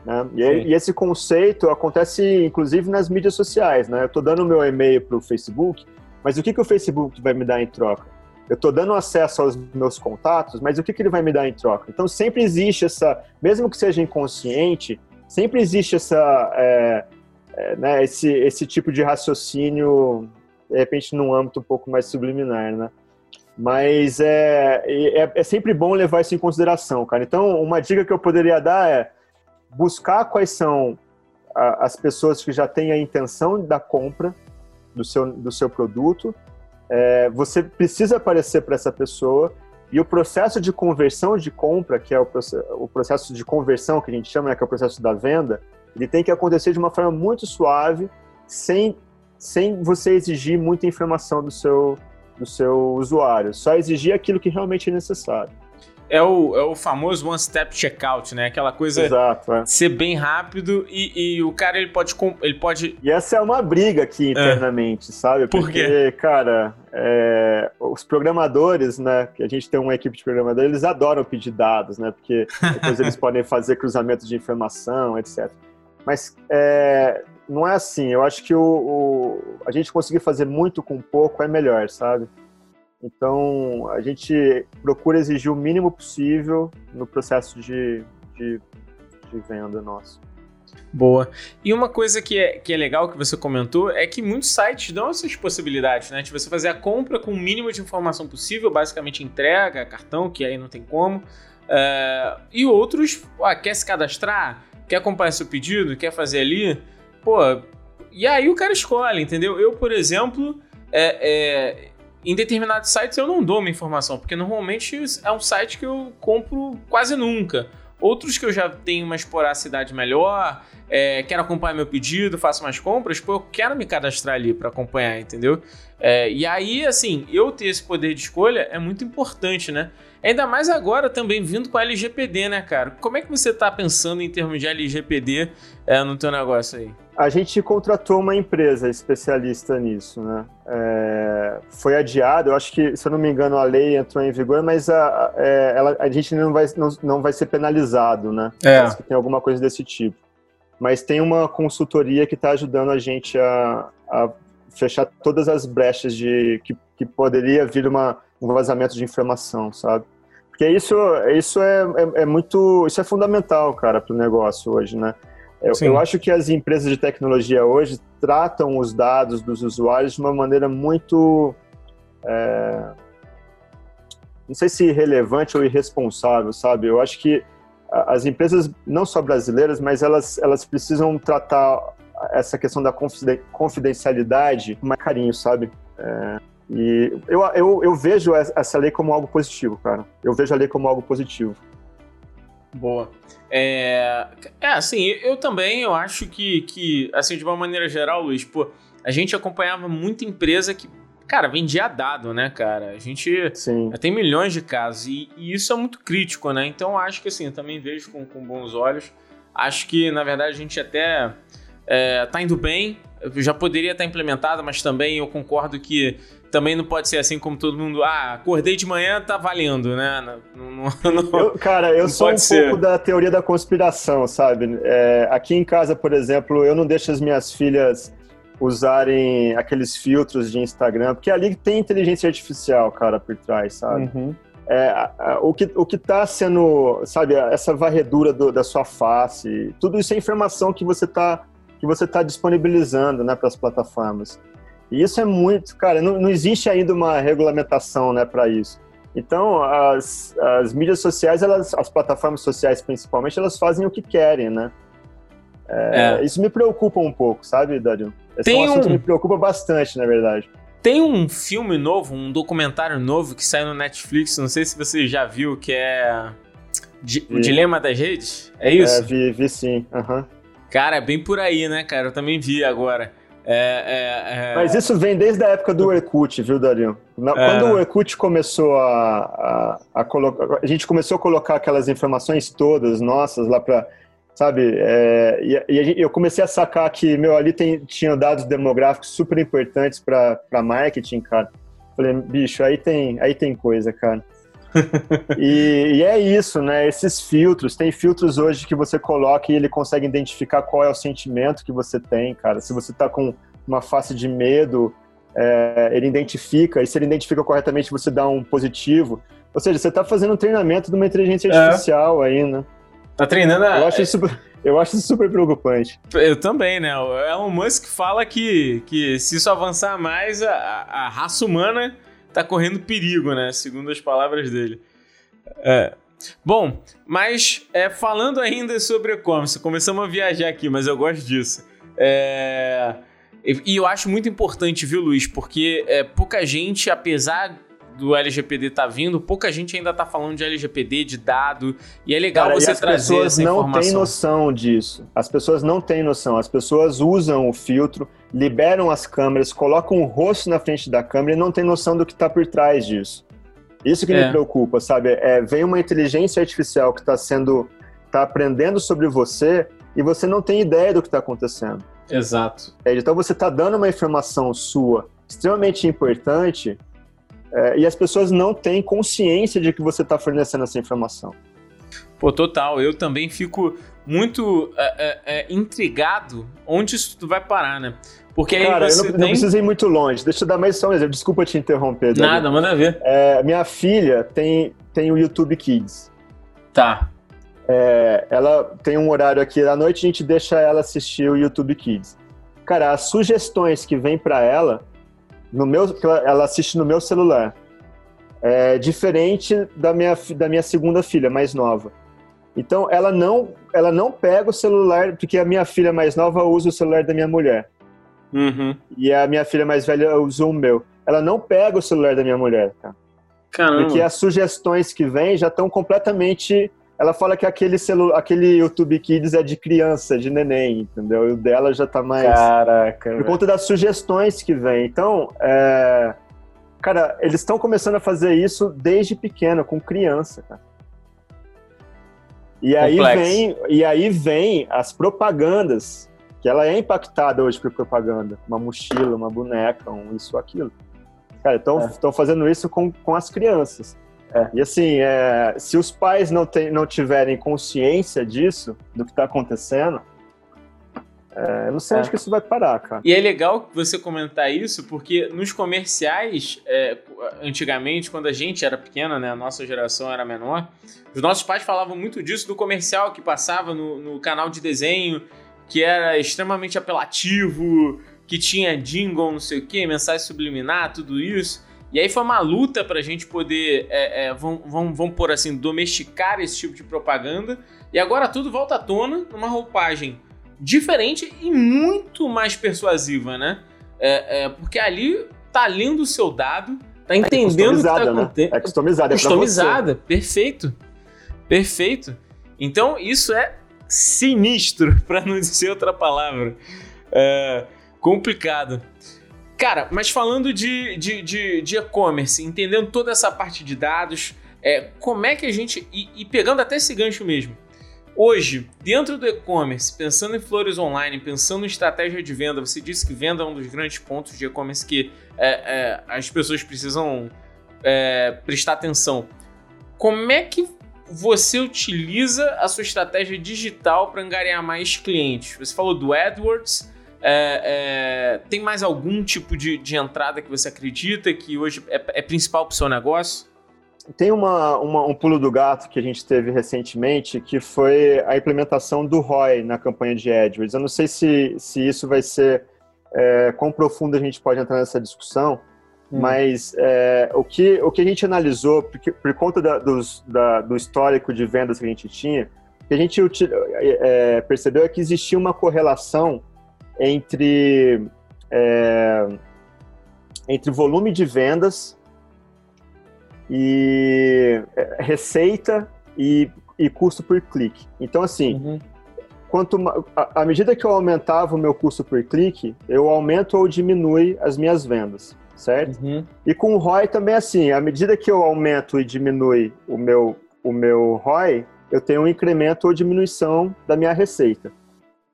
Né? E, e, esse conceito acontece inclusive nas mídias sociais. Né? Eu estou dando o meu e-mail para o Facebook, mas o que, que o Facebook vai me dar em troca? Eu estou dando acesso aos meus contatos, mas o que, que ele vai me dar em troca? Então sempre existe essa, mesmo que seja inconsciente, sempre existe essa, é, é, né, esse, esse tipo de raciocínio, de repente num âmbito um pouco mais subliminar, né? Mas é, é, é sempre bom levar isso em consideração, cara. Então, uma dica que eu poderia dar é buscar quais são a, as pessoas que já têm a intenção da compra do seu, do seu produto. É, você precisa aparecer para essa pessoa e o processo de conversão de compra, que é o, o processo de conversão que a gente chama, né, que é o processo da venda, ele tem que acontecer de uma forma muito suave, sem, sem você exigir muita informação do seu, do seu usuário. Só exigir aquilo que realmente é necessário. é o, é o famoso one-step checkout, né? Aquela coisa Exato, é. ser bem rápido e, e, o cara ele pode, ele pode. E essa é uma briga aqui é. internamente, é. sabe? Porque, Por quê? cara, é, os programadores, né? Que a gente tem uma equipe de programadores, eles adoram pedir dados, né? Porque depois eles podem fazer cruzamento de informação, etc. Mas é, não é assim. Eu acho que o, o, a gente conseguir fazer muito com pouco é melhor, sabe? Então, a gente procura exigir o mínimo possível no processo de, de, de venda nosso. Boa. E uma coisa que é, que é legal que você comentou é que muitos sites dão essas possibilidades, né? De você fazer a compra com o mínimo de informação possível, basicamente entrega, cartão, que aí não tem como. Uh, e outros, ó, quer se cadastrar, quer acompanhar seu pedido, quer fazer ali, pô. E aí o cara escolhe, entendeu? Eu, por exemplo, é, é em determinados sites eu não dou uma informação, porque normalmente é um site que eu compro quase nunca. Outros que eu já tenho uma esporacidade melhor, é, quero acompanhar meu pedido, faço mais compras, pô, eu quero me cadastrar ali para acompanhar, entendeu? É, e aí, assim, eu ter esse poder de escolha é muito importante, né? Ainda mais agora também vindo com a LGPD, né, cara? Como é que você tá pensando em termos de LGPD é, no teu negócio aí? A gente contratou uma empresa especialista nisso, né? É, foi adiado, eu acho que, se eu não me engano, a lei entrou em vigor, mas a, é, ela, a gente não vai, não, não vai ser penalizado, né? É. Parece que tem alguma coisa desse tipo. Mas tem uma consultoria que está ajudando a gente a, a, fechar todas as brechas de que, que poderia vir uma, um vazamento de informação, sabe? Porque isso, isso é, é, é muito, isso é fundamental, cara, para o negócio hoje, né? Eu, eu, acho que as empresas de tecnologia hoje tratam os dados dos usuários de uma maneira muito. É, não sei se irrelevante ou irresponsável, sabe? Eu acho que as empresas, não só brasileiras, mas elas, elas precisam tratar essa questão da confidencialidade com mais carinho, sabe? É, e eu, eu, eu vejo essa lei como algo positivo, cara. Eu vejo a lei como algo positivo. Boa. É, é, assim, eu também eu acho que, que, assim, de uma maneira geral, Luiz, pô, a gente acompanhava muita empresa que, cara, vendia dado, né, cara? A gente Sim. tem milhões de casos e, e, isso é muito crítico, né? Então, acho que, assim, eu também vejo com, com bons olhos. Acho que, na verdade, a gente até é, tá indo bem, já poderia estar implementado, mas também eu concordo que também não pode ser assim como todo mundo, ah, acordei de manhã, tá valendo, né? Não, não, não, eu, cara, eu sou um ser. pouco da teoria da conspiração, sabe? É, aqui em casa, por exemplo, eu não deixo as minhas filhas usarem aqueles filtros de Instagram, porque ali tem inteligência artificial, cara, por trás, sabe? Uhum. É, a, a, o, que, o que tá sendo, sabe, essa varredura do, da sua face, tudo isso é informação que você tá, que você tá disponibilizando, né, para as plataformas. E isso é muito, cara, não, não existe ainda uma regulamentação, né, para isso. Então, as, as mídias sociais, elas, as plataformas sociais principalmente, elas fazem o que querem, né? É, é. Isso me preocupa um pouco, sabe, Dario? Esse Tem é um assunto um... que me preocupa bastante, na verdade. Tem um filme novo, um documentário novo que saiu no Netflix, não sei se você já viu, que é O Dilema das Redes? É isso? É, vi, vi sim. Uhum. Cara, é bem por aí, né, cara? Eu também vi agora. É, é, é... Mas isso vem desde a época do Orkut, viu, Dario? É. quando o Orkut começou a, a, a, colocar. A gente começou a colocar aquelas informações todas nossas lá para. Sabe? É, e, e gente, eu comecei a sacar que, meu, ali tem, tinha dados demográficos super importantes para marketing, cara. Falei, bicho, aí tem, aí tem coisa, cara. e, e, é isso, né? Esses filtros, tem filtros hoje que você coloca e ele consegue identificar qual é o sentimento que você tem, cara. Se você tá com uma face de medo, é, ele identifica, e se ele identifica corretamente, você dá um positivo. Ou seja, você tá fazendo um treinamento de uma inteligência é. artificial é. aí, né? Tá treinando a... Eu acho isso super, eu acho isso super preocupante. Eu também, né? O Elon Musk fala que, que se isso avançar mais, a, a raça humana tá correndo perigo, né? Segundo as palavras dele. É. Bom, mas é, falando ainda sobre e-commerce, começamos a viajar aqui, mas eu gosto disso. É, e eu acho muito importante, viu, Luiz? Porque é, pouca gente, apesar do LGPD tá vindo, pouca gente ainda tá falando de LGPD, de dado, e é legal Cara, você as trazer pessoas essa não informação. têm noção disso. As pessoas não têm noção. As pessoas usam o filtro, liberam as câmeras, colocam o rosto na frente da câmera e não têm noção do que está por trás disso. Isso que é. me preocupa, sabe? É, vem uma inteligência artificial que está sendo, está aprendendo sobre você e você não tem ideia do que está acontecendo. Exato. É, então você está dando uma informação sua extremamente importante é, e as pessoas não têm consciência de que você está fornecendo essa informação. Pô, total. Eu também fico muito é, é, é intrigado onde isso tudo vai parar, né? Porque aí Cara, você eu não, tem... não preciso ir muito longe. Deixa eu dar mais só um exemplo. Desculpa te interromper. Nada, manda ver. É, minha filha tem, tem o YouTube Kids. Tá. É, ela tem um horário aqui à noite, a gente deixa ela assistir o YouTube Kids. Cara, as sugestões que vem para ela, no meu, ela assiste no meu celular, é diferente da minha, da minha segunda filha, mais nova. Então, ela não, ela não pega o celular, porque a minha filha mais nova usa o celular da minha mulher. Uhum. E a minha filha mais velha usa o meu. Ela não pega o celular da minha mulher, cara. Caramba. Porque as sugestões que vêm já estão completamente. Ela fala que aquele, celu... aquele YouTube Kids é de criança, de neném, entendeu? E o dela já tá mais. Caraca. Por conta das sugestões que vêm. Então, é... cara, eles estão começando a fazer isso desde pequeno, com criança, cara. E aí, vem, e aí vem as propagandas, que ela é impactada hoje por propaganda. Uma mochila, uma boneca, um isso, aquilo. Cara, estão é. fazendo isso com, com as crianças. É. E assim, é, se os pais não, tem, não tiverem consciência disso, do que está acontecendo, é, eu não sei é. onde que isso vai parar, cara. E é legal você comentar isso, porque nos comerciais, é, antigamente, quando a gente era pequena, né, a nossa geração era menor, os nossos pais falavam muito disso do comercial que passava no, no canal de desenho, que era extremamente apelativo, que tinha jingle, não sei o que, mensagem subliminar, tudo isso. E aí foi uma luta pra gente poder, é, é, vamos, vamos, vamos por assim, domesticar esse tipo de propaganda. E agora tudo volta à tona numa roupagem diferente e muito mais persuasiva, né? É, é, porque ali tá lendo o seu dado, tá é entendendo o que tá acontecendo. Né? É customizada, é Customizada, perfeito. Perfeito. Então isso é sinistro, para não dizer outra palavra. É complicado. Cara, mas falando de, de, de, de e-commerce, entendendo toda essa parte de dados, é, como é que a gente. E, e pegando até esse gancho mesmo, Hoje, dentro do e-commerce, pensando em flores online, pensando em estratégia de venda, você disse que venda é um dos grandes pontos de e-commerce que é, é, as pessoas precisam é, prestar atenção. Como é que você utiliza a sua estratégia digital para angariar mais clientes? Você falou do AdWords. É, é, tem mais algum tipo de, de, entrada que você acredita que hoje é, é principal para o seu negócio? Tem uma, uma, um pulo do gato que a gente teve recentemente, que foi a implementação do ROI na campanha de AdWords. Eu não sei se, se isso vai ser, é, quão profundo a gente pode entrar nessa discussão, hum. mas é, o, que, o que a gente analisou, porque, por conta da, dos, da, do histórico de vendas que a gente tinha, o que a gente é, percebeu é que existia uma correlação entre, é, entre volume de vendas e é, receita e, e custo por clique. Então, assim, uhum. quanto à medida que eu aumentava o meu custo por clique, eu aumento ou diminui as minhas vendas, certo? Uhum. E com o ROI também assim, à medida que eu aumento e diminui o meu, o meu ROI, eu tenho um incremento ou diminuição da minha receita.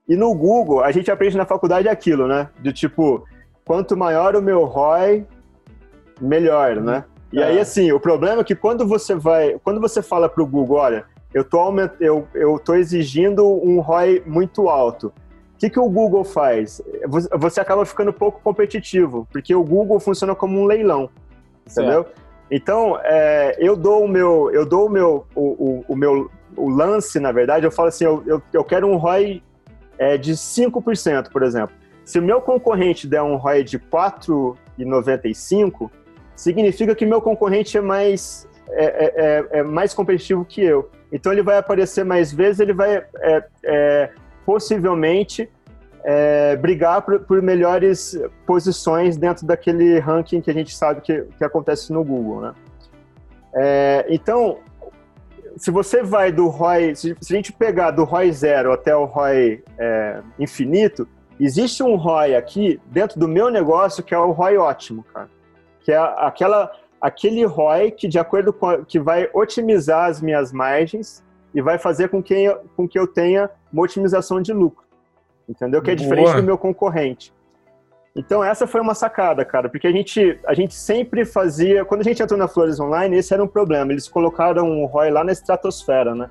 E no Google, a gente aprende na faculdade aquilo, né? De tipo, quanto maior o meu ROI, melhor, né? E aí, é. assim, o problema é que quando você vai, quando você fala para o Google, olha, eu tô, aument... eu, eu tô exigindo um ROI muito alto. O que, que o Google faz? Você acaba ficando pouco competitivo, porque o Google funciona como um leilão, entendeu? Então, é, eu dou o meu, eu dou o meu, o, o, o, meu o lance, na verdade, eu falo assim, eu, eu, eu quero um ROI é, de 5%, por exemplo. Se o meu concorrente der um ROI de 4,95%, significa que meu concorrente é mais, é, é, é, é mais competitivo que eu. Então ele vai aparecer mais vezes, ele vai é, é, possivelmente brigar por, por, melhores posições dentro daquele ranking que a gente sabe que, que acontece no Google, né? então, se você vai do ROI, se, a gente pegar do ROI zero até o ROI infinito, existe um ROI aqui dentro do meu negócio que é o ROI ótimo, cara que é aquela aquele ROI que de acordo com a, que vai otimizar as minhas margens e vai fazer com que, eu, com que eu tenha uma otimização de lucro. Entendeu? Que é diferente Boa. do meu concorrente. Então essa foi uma sacada, cara, porque a gente, a gente sempre fazia, quando a gente entrou na Flores Online, esse era um problema, eles colocaram o ROI lá na estratosfera, né?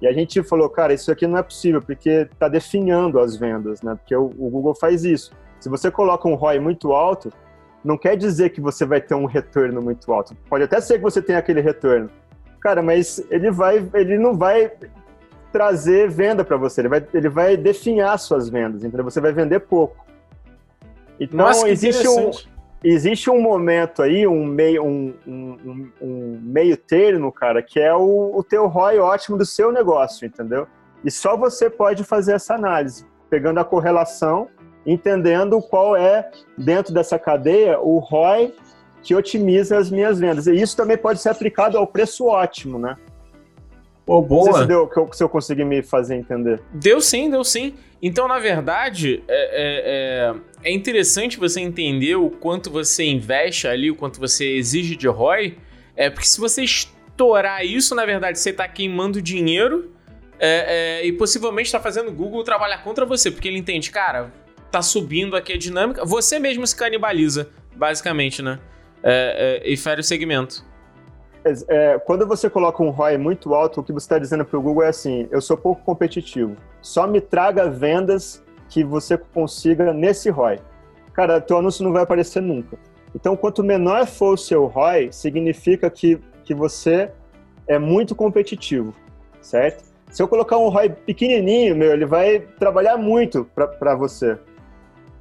E a gente falou, cara, isso aqui não é possível, porque está definhando as vendas, né? Porque o, o, Google faz isso. Se você coloca um ROI muito alto, não quer dizer que você vai ter um retorno muito alto. Pode até ser que você tenha aquele retorno. Cara, mas ele vai, ele não vai trazer venda para você, ele vai, ele vai definhar suas vendas, entendeu? Você vai vender pouco. Então, Nossa, existe um existe um momento aí, um meio, um, um, um meio termo, cara, que é o, o teu ROI ótimo do seu negócio, entendeu? E só você pode fazer essa análise, pegando a correlação, entendendo qual é, dentro dessa cadeia, o ROI que otimiza as minhas vendas. E isso também pode ser aplicado ao preço ótimo, né? Pô, boa. Não sei se, deu, se eu consegui me fazer entender. Deu sim, deu sim. Então, na verdade, é, é, é, interessante você entender o quanto você investe ali, o quanto você exige de ROI, é, porque se você estourar isso, na verdade, você está queimando dinheiro é, é, e possivelmente está fazendo o Google trabalhar contra você, porque ele entende, cara, tá subindo aqui a dinâmica, você mesmo se canibaliza, basicamente, né? É, é, e fere o segmento é, quando você coloca um ROI muito alto, o que você está dizendo para o Google é assim: eu sou pouco competitivo. Só me traga vendas que você consiga nesse ROI. Cara, teu anúncio não vai aparecer nunca. Então, quanto menor for o seu ROI, significa que, que você é muito competitivo, certo? Se eu colocar um ROI pequenininho, meu, ele vai trabalhar muito para você.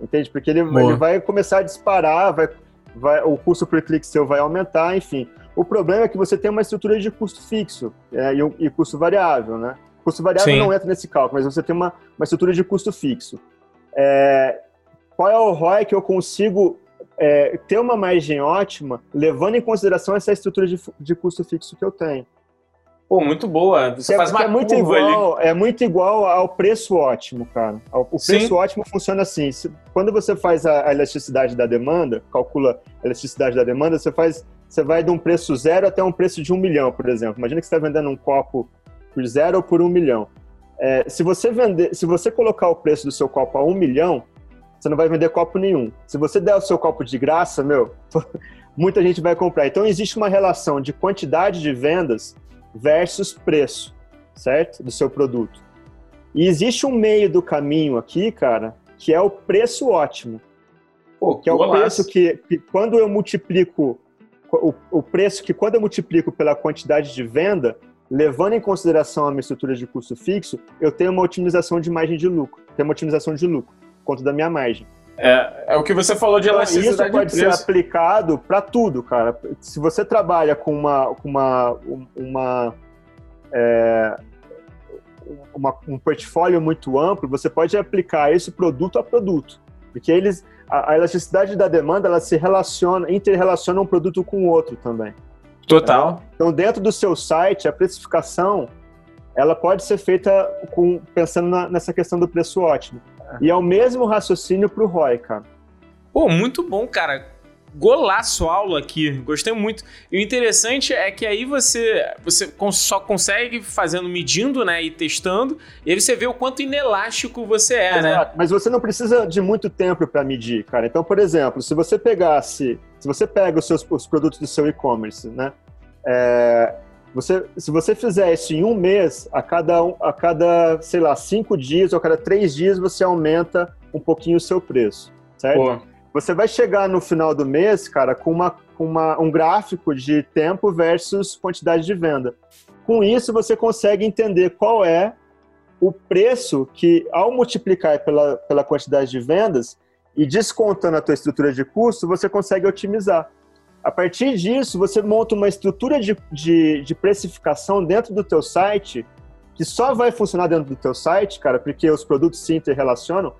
Entende? Porque ele, ele vai começar a disparar, vai, vai, o custo por clique seu vai aumentar, enfim. O problema é que você tem uma estrutura de custo fixo é, e, e, custo variável, né? Custo variável Sim. não entra nesse cálculo, mas você tem uma, uma estrutura de custo fixo. É, qual é o ROI que eu consigo é, ter uma margem ótima, levando em consideração essa estrutura de, de custo fixo que eu tenho? Pô, muito boa. Você é, faz uma é muito igual, ali. É muito igual ao preço ótimo, cara. O preço Sim. ótimo funciona assim. Quando você faz a elasticidade da demanda, calcula a elasticidade da demanda, você faz você vai de um preço zero até um preço de um milhão, por exemplo. Imagina que você está vendendo um copo por zero ou por um milhão. É, se você vender, se você colocar o preço do seu copo a um milhão, você não vai vender copo nenhum. Se você der o seu copo de graça, meu, muita gente vai comprar. Então existe uma relação de quantidade de vendas versus preço, certo? Do seu produto. E existe um meio do caminho aqui, cara, que é o preço ótimo. Pô, que é o preço que, que, quando eu multiplico o, o preço que quando eu multiplico pela quantidade de venda, levando em consideração a minha estrutura de custo fixo, eu tenho uma otimização de margem de lucro, tenho uma otimização de lucro, conta da minha margem. É, é o que você falou de elasticidade Isso pode ser aplicado para tudo, cara. Se você trabalha com uma, com uma, uma, é, uma, um portfólio muito amplo, você pode aplicar esse produto a produto, porque eles a, a, elasticidade da demanda ela se relaciona, interrelaciona um produto com o outro também. Total. É. Então, dentro do seu site, a precificação ela pode ser feita com, pensando na, nessa questão do preço ótimo. E é o mesmo raciocínio para o ROI, cara. Pô, muito bom, cara golaço aula aqui, gostei muito. E o interessante é que aí você, você só consegue fazendo, medindo, né, e testando, e aí você vê o quanto inelástico você é, né? Exato. né? Mas você não precisa de muito tempo para medir, cara. Então, por exemplo, se você pegasse, se você pega os seus os produtos do seu e-commerce, né, é, você, se você fizer isso em um mês, a cada, a cada, sei lá, cinco dias ou a cada três dias, você aumenta um pouquinho o seu preço, certo? Pô. Você vai chegar no final do mês, cara, com, uma, com uma, um gráfico de tempo versus quantidade de venda. Com isso, você consegue entender qual é o preço que, ao multiplicar pela, pela quantidade de vendas e descontando a tua estrutura de custo, você consegue otimizar. A partir disso, você monta uma estrutura de, de, de precificação dentro do teu site que só vai funcionar dentro do teu site, cara, porque os produtos se interrelacionam,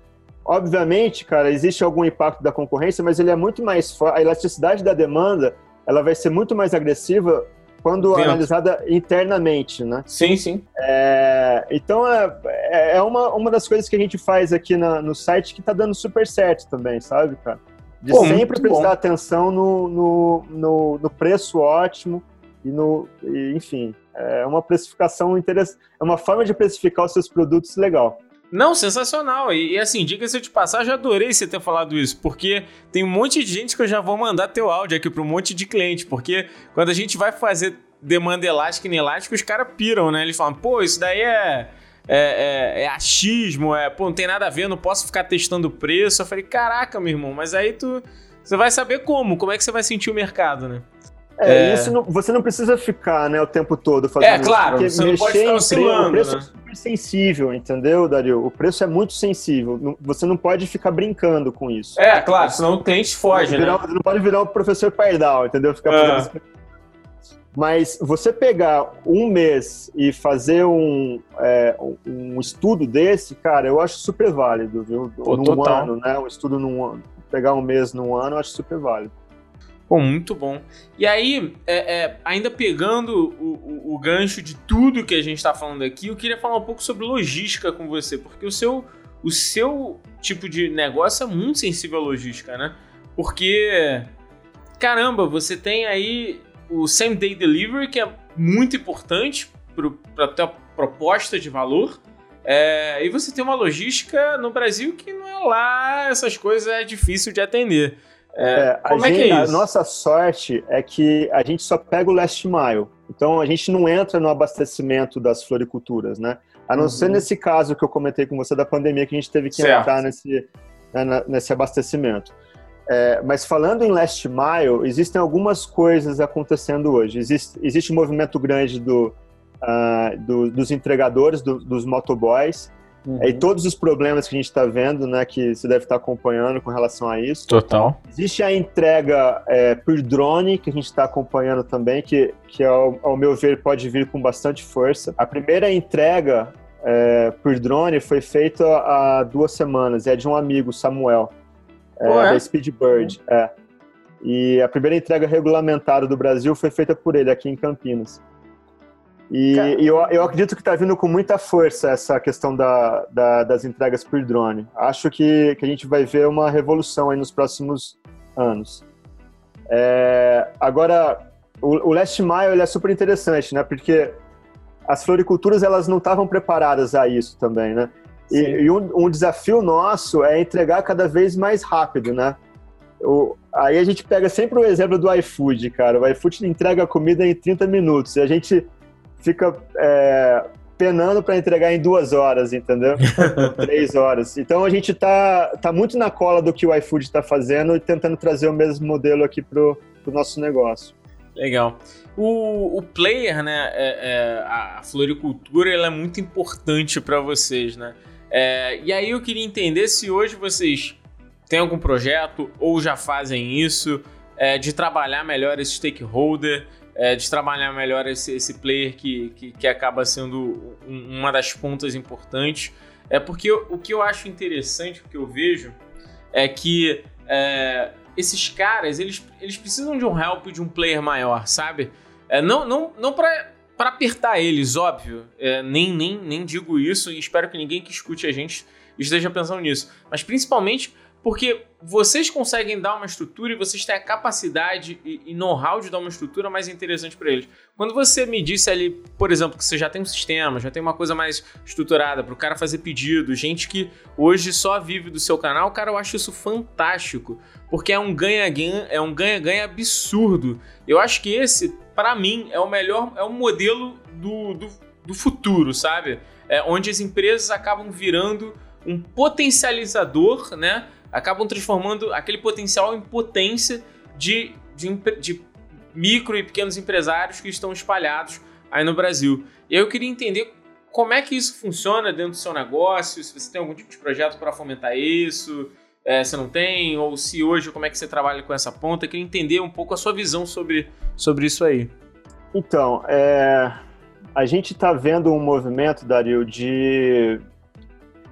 Obviamente, cara, existe algum impacto da concorrência, mas ele é muito mais forte. A elasticidade da demanda ela vai ser muito mais agressiva quando analisada internamente, né? Sim, sim. É, então, é, é, é uma, uma das coisas que a gente faz aqui na, no site que tá dando super certo também, sabe, cara? De Pô, sempre prestar bom. atenção no, no, no, no, preço ótimo e no. E, enfim, é uma precificação interessante. É uma forma de precificar os seus produtos legal. Não, sensacional. E, e assim, diga-se de passagem, adorei você ter falado isso, porque tem um monte de gente que eu já vou mandar teu áudio aqui para um monte de cliente, porque quando a gente vai fazer demanda elástica e inelástico, os caras piram, né? Eles falam, pô, isso daí é, é, é, é, achismo, é, pô, não tem nada a ver, não posso ficar testando o preço. Eu falei, caraca, meu irmão, mas aí tu. Você vai saber como, como é que você vai sentir o mercado, né? É, é... isso não, você não precisa ficar né, o tempo todo fazendo É, claro, isso, você não pode ficar oscilando, O preço né? é super sensível, entendeu, Dario? O preço é muito sensível. Você não pode ficar brincando com isso. É, claro, senão o cliente foge, virar, né? Você não pode virar o professor Pardal, entendeu? Ficar ah. Mas você pegar um mês e fazer um, é, um estudo desse, cara, eu acho super válido, viu? Pô, num total. ano, né? Um estudo num ano. Pegar um mês num ano, eu acho super válido. Pô, muito bom. E aí, é, é, ainda pegando o, o, o, gancho de tudo que a gente está falando aqui, eu queria falar um pouco sobre logística com você, porque o seu, o seu tipo de negócio é muito sensível à logística, né? Porque, caramba, você tem aí o same day delivery, que é muito importante para a tua proposta de valor. É, e você tem uma logística no Brasil que não é lá, essas coisas é difícil de atender. É, como a, é gente, que é isso? a nossa sorte é que a gente só pega o last mile. Então a gente não entra no abastecimento das floriculturas, né? A não uhum. ser nesse caso que eu comentei com você da pandemia que a gente teve que certo. entrar nesse, né, nesse abastecimento. É, mas falando em last mile, existem algumas coisas acontecendo hoje. Existe, existe um movimento grande do, uh, do dos entregadores, do, dos motoboys, Uhum. E todos os problemas que a gente está vendo, né, que você deve estar tá acompanhando com relação a isso. Total. Existe a entrega é, por drone, que a gente está acompanhando também, que, que ao, ao, meu ver pode vir com bastante força. A primeira entrega é, por drone foi feita há duas semanas, é de um amigo, Samuel, é, da Speedbird. É. E a primeira entrega regulamentada do Brasil foi feita por ele aqui em Campinas. E, e eu, eu, acredito que está vindo com muita força essa questão da, da, das entregas por drone. Acho que, que a gente vai ver uma revolução aí nos próximos anos. É, agora, o, o Last Mile ele é super interessante, né? Porque as floriculturas elas não estavam preparadas a isso também, né? E, e um, um, desafio nosso é entregar cada vez mais rápido, né? O, aí a gente pega sempre o exemplo do iFood, cara. O iFood entrega a comida em 30 minutos. E a gente fica é, penando para entregar em duas horas, entendeu? Três horas. Então a gente tá, tá muito na cola do que o iFood está fazendo e tentando trazer o mesmo modelo aqui pro, pro nosso negócio. Legal. O, o player, né, é, é, a floricultura, ela é muito importante para vocês, né? É, e aí eu queria entender se hoje vocês têm algum projeto ou já fazem isso é, de trabalhar melhor esse stakeholder, é, de trabalhar melhor esse, esse player que, que, que acaba sendo um, uma das pontas importantes. É porque eu, o que eu acho interessante, o que eu vejo, é que é, esses caras, eles, eles precisam de um help de um player maior, sabe? É, não não, não para para apertar eles, óbvio. É, nem, nem, nem digo isso e espero que ninguém que escute a gente esteja pensando nisso. Mas principalmente porque vocês conseguem dar uma estrutura e vocês têm a capacidade e, e know-how de dar uma estrutura mais interessante para eles. Quando você me disse ali, por exemplo, que você já tem um sistema, já tem uma coisa mais estruturada para o cara fazer pedido, gente que hoje só vive do seu canal, cara, eu acho isso fantástico, porque é um ganha-ganha, é um ganha-ganha absurdo. Eu acho que esse, para mim, é o melhor, é o modelo do, do, do futuro, sabe? É onde as empresas acabam virando um potencializador, né? Acabam transformando aquele potencial em potência de, de, de micro e pequenos empresários que estão espalhados aí no Brasil. E eu queria entender como é que isso funciona dentro do seu negócio, se você tem algum tipo de projeto para fomentar isso, é, se não tem, ou se hoje como é que você trabalha com essa ponta. Eu queria entender um pouco a sua visão sobre, sobre isso aí. Então, é, a gente está vendo um movimento, Dario, de...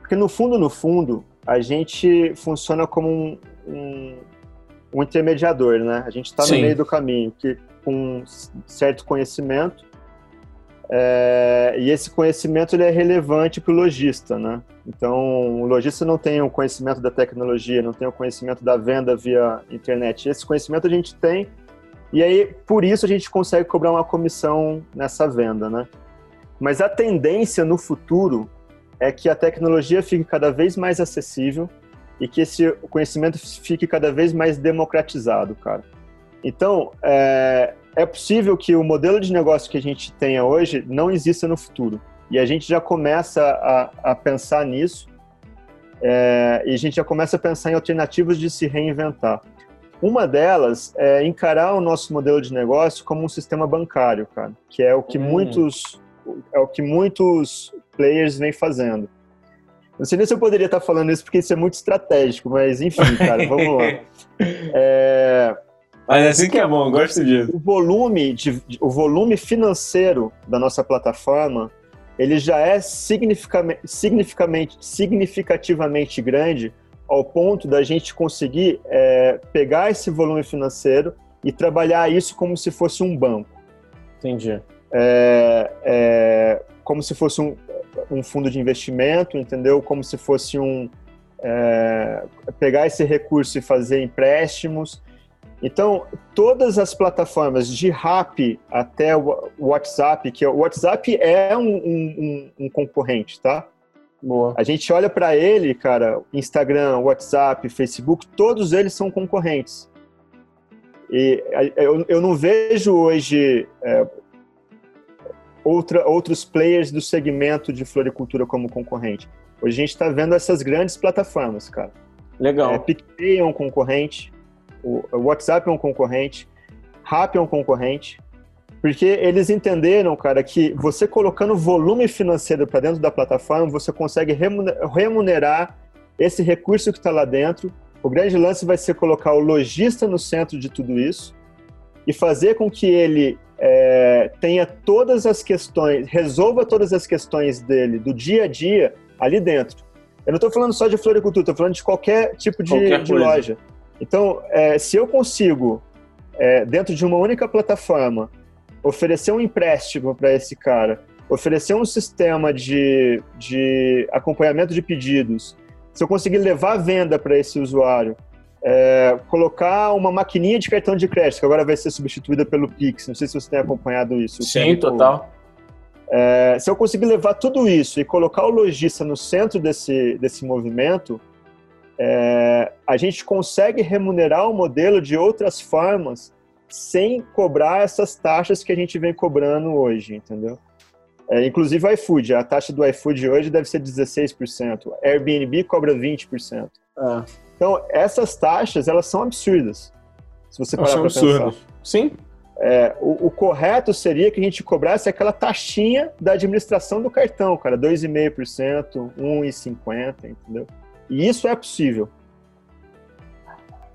Porque no fundo, no fundo, a gente funciona como um, um, um intermediador, né? A gente está no meio do caminho, que com certo conhecimento, é, e esse conhecimento ele é relevante para o lojista, né? Então, o lojista não tem o conhecimento da tecnologia, não tem o conhecimento da venda via internet. Esse conhecimento a gente tem e aí, por isso, a gente consegue cobrar uma comissão nessa venda, né? Mas a tendência no futuro é que a tecnologia fique cada vez mais acessível e que esse conhecimento fique cada vez mais democratizado, cara. Então, é, é possível que o modelo de negócio que a gente tenha hoje não exista no futuro. E a gente já começa a, a pensar nisso é, e a gente já começa a pensar em alternativas de se reinventar. Uma delas é encarar o nosso modelo de negócio como um sistema bancário, cara, que é o que hum. muitos é o que muitos players vêm fazendo. Não sei nem se eu poderia estar falando isso porque isso é muito estratégico, mas enfim, cara, vamos lá. É, mas é assim que é bom, gosto disso. O volume, de, o volume financeiro da nossa plataforma, ele já é significativamente, significativamente grande ao ponto da gente conseguir é, pegar esse volume financeiro e trabalhar isso como se fosse um banco. Entendi. É, é, como se fosse um, um, fundo de investimento, entendeu? Como se fosse um é, pegar esse recurso e fazer empréstimos. Então, todas as plataformas de RAP até o WhatsApp, que é, o WhatsApp é um, um, um concorrente, tá? Boa. A gente olha para ele, cara, Instagram, WhatsApp, Facebook, todos eles são concorrentes. E eu, eu não vejo hoje é, outra, outros players do segmento de floricultura como concorrente. Hoje a gente está vendo essas grandes plataformas, cara. Legal. É, PicPay é um concorrente, o WhatsApp é um concorrente, Rap é um concorrente, porque eles entenderam, cara, que você colocando volume financeiro para dentro da plataforma, você consegue remunerar esse recurso que está lá dentro. O grande lance vai ser colocar o lojista no centro de tudo isso e fazer com que ele é, tenha todas as questões, resolva todas as questões dele do dia a dia ali dentro. Eu não estou falando só de floricultura, estou falando de qualquer tipo de, qualquer de loja. Então, é, se eu consigo, é, dentro de uma única plataforma, oferecer um empréstimo para esse cara, oferecer um sistema de, de acompanhamento de pedidos, se eu conseguir levar a venda para esse usuário, é, colocar uma maquininha de cartão de crédito, que agora vai ser substituída pelo Pix, não sei se você tem acompanhado isso. Sim, total. É, se eu conseguir levar tudo isso e colocar o lojista no centro desse, desse movimento, é, a gente consegue remunerar o modelo de outras formas sem cobrar essas taxas que a gente vem cobrando hoje, entendeu? É, inclusive o iFood, a taxa do iFood hoje deve ser 16%, Airbnb cobra 20%. É. Então, essas taxas, elas são absurdas, se você parar para pensar. Sim. É, o, o, correto seria que a gente cobrasse aquela taxinha da administração do cartão, cara, 2,5%, 1,50%, entendeu? E isso é possível.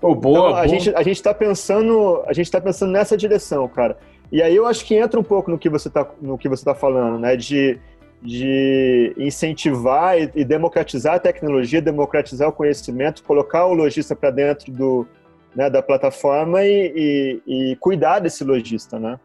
Oh, boa, então, a, boa. Gente, a gente tá pensando, a gente tá pensando nessa direção, cara. E aí eu acho que entra um pouco no que você tá, no que você tá falando, né? De, de incentivar e, democratizar a tecnologia, democratizar o conhecimento, colocar o lojista para dentro do, né, da plataforma e, e, e, cuidar desse lojista, né?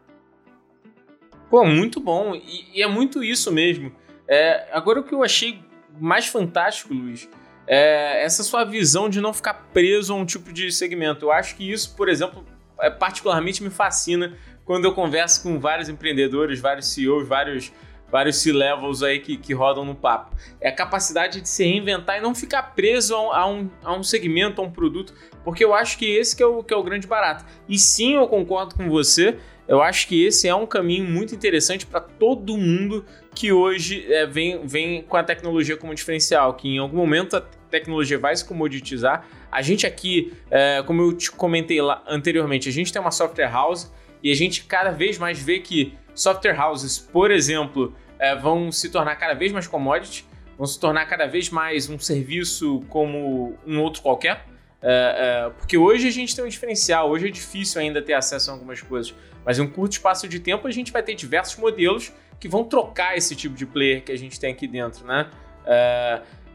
Pô, muito bom. E, e é muito isso mesmo. É, agora o que eu achei mais fantástico, Luiz, é, essa sua visão de não ficar preso a um tipo de segmento. Eu acho que isso, por exemplo, é, particularmente me fascina quando eu converso com vários empreendedores, vários CEOs, vários, vários C-levels aí que, que rodam no papo. É a capacidade de se reinventar e não ficar preso a, um, a um segmento, a um produto, porque eu acho que esse que é, o, que é o grande barato. E sim, eu concordo com você, eu acho que esse é um caminho muito interessante para todo mundo que hoje é, vem, vem com a tecnologia como diferencial, que em algum momento a tecnologia vai se comoditizar. A gente aqui, é, como eu te comentei lá anteriormente, a gente tem uma software house e a gente cada vez mais vê que software houses, por exemplo, é, vão se tornar cada vez mais commodity, vão se tornar cada vez mais um serviço como um outro qualquer. É, é, porque hoje a gente tem um diferencial, hoje é difícil ainda ter acesso a algumas coisas, mas em um curto espaço de tempo a gente vai ter diversos modelos que vão trocar esse tipo de player que a gente tem aqui dentro, né?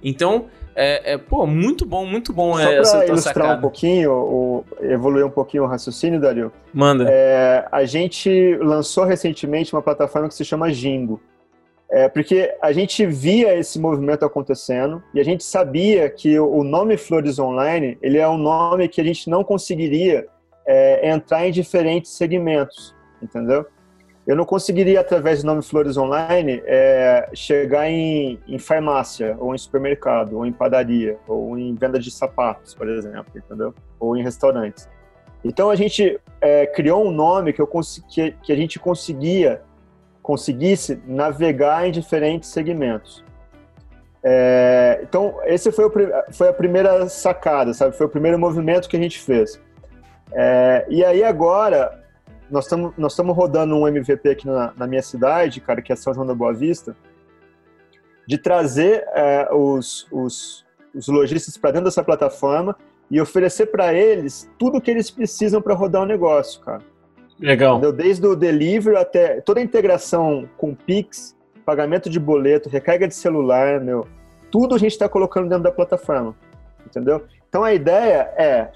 É, então, é, é, pô, muito bom, muito bom Só essa pra ilustrar sacada. um pouquinho, o, evoluir um pouquinho o raciocínio, Dario. Manda. É, a gente lançou recentemente uma plataforma que se chama Jingo. É porque a gente via esse movimento acontecendo e a gente sabia que o nome Flores Online ele é um nome que a gente não conseguiria é, entrar em diferentes segmentos, entendeu? Eu não conseguiria, através do nome Flores Online, é, chegar em, em, farmácia, ou em supermercado, ou em padaria, ou em venda de sapatos, por exemplo, entendeu? Ou em restaurantes. Então a gente é, criou um nome que, eu que, que a gente conseguia conseguisse navegar em diferentes segmentos. É, então, esse foi, o, foi, a primeira sacada, sabe? Foi o primeiro movimento que a gente fez. E aí agora, nós estamos nós rodando um MVP aqui na, na, minha cidade, cara, que é São João da Boa Vista, de trazer é, os, os, os lojistas para dentro dessa plataforma e oferecer para eles tudo o que eles precisam para rodar o negócio, cara. Legal. Entendeu? Desde o delivery até toda a integração com Pix, pagamento de boleto, recarga de celular, meu, tudo a gente está colocando dentro da plataforma, entendeu? Então a ideia é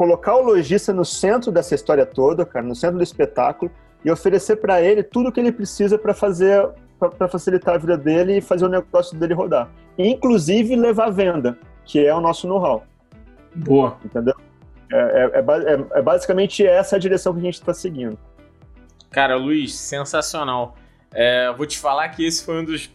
colocar o lojista no centro dessa história toda, cara, no centro do espetáculo e oferecer para ele tudo o que ele precisa para fazer para facilitar a vida dele e fazer o negócio dele rodar. Inclusive levar a venda, que é o nosso know-how. Boa. Entendeu? É, é, é, é, basicamente essa a direção que a gente está seguindo. Cara, Luiz, sensacional. É, vou te falar que esse foi um dos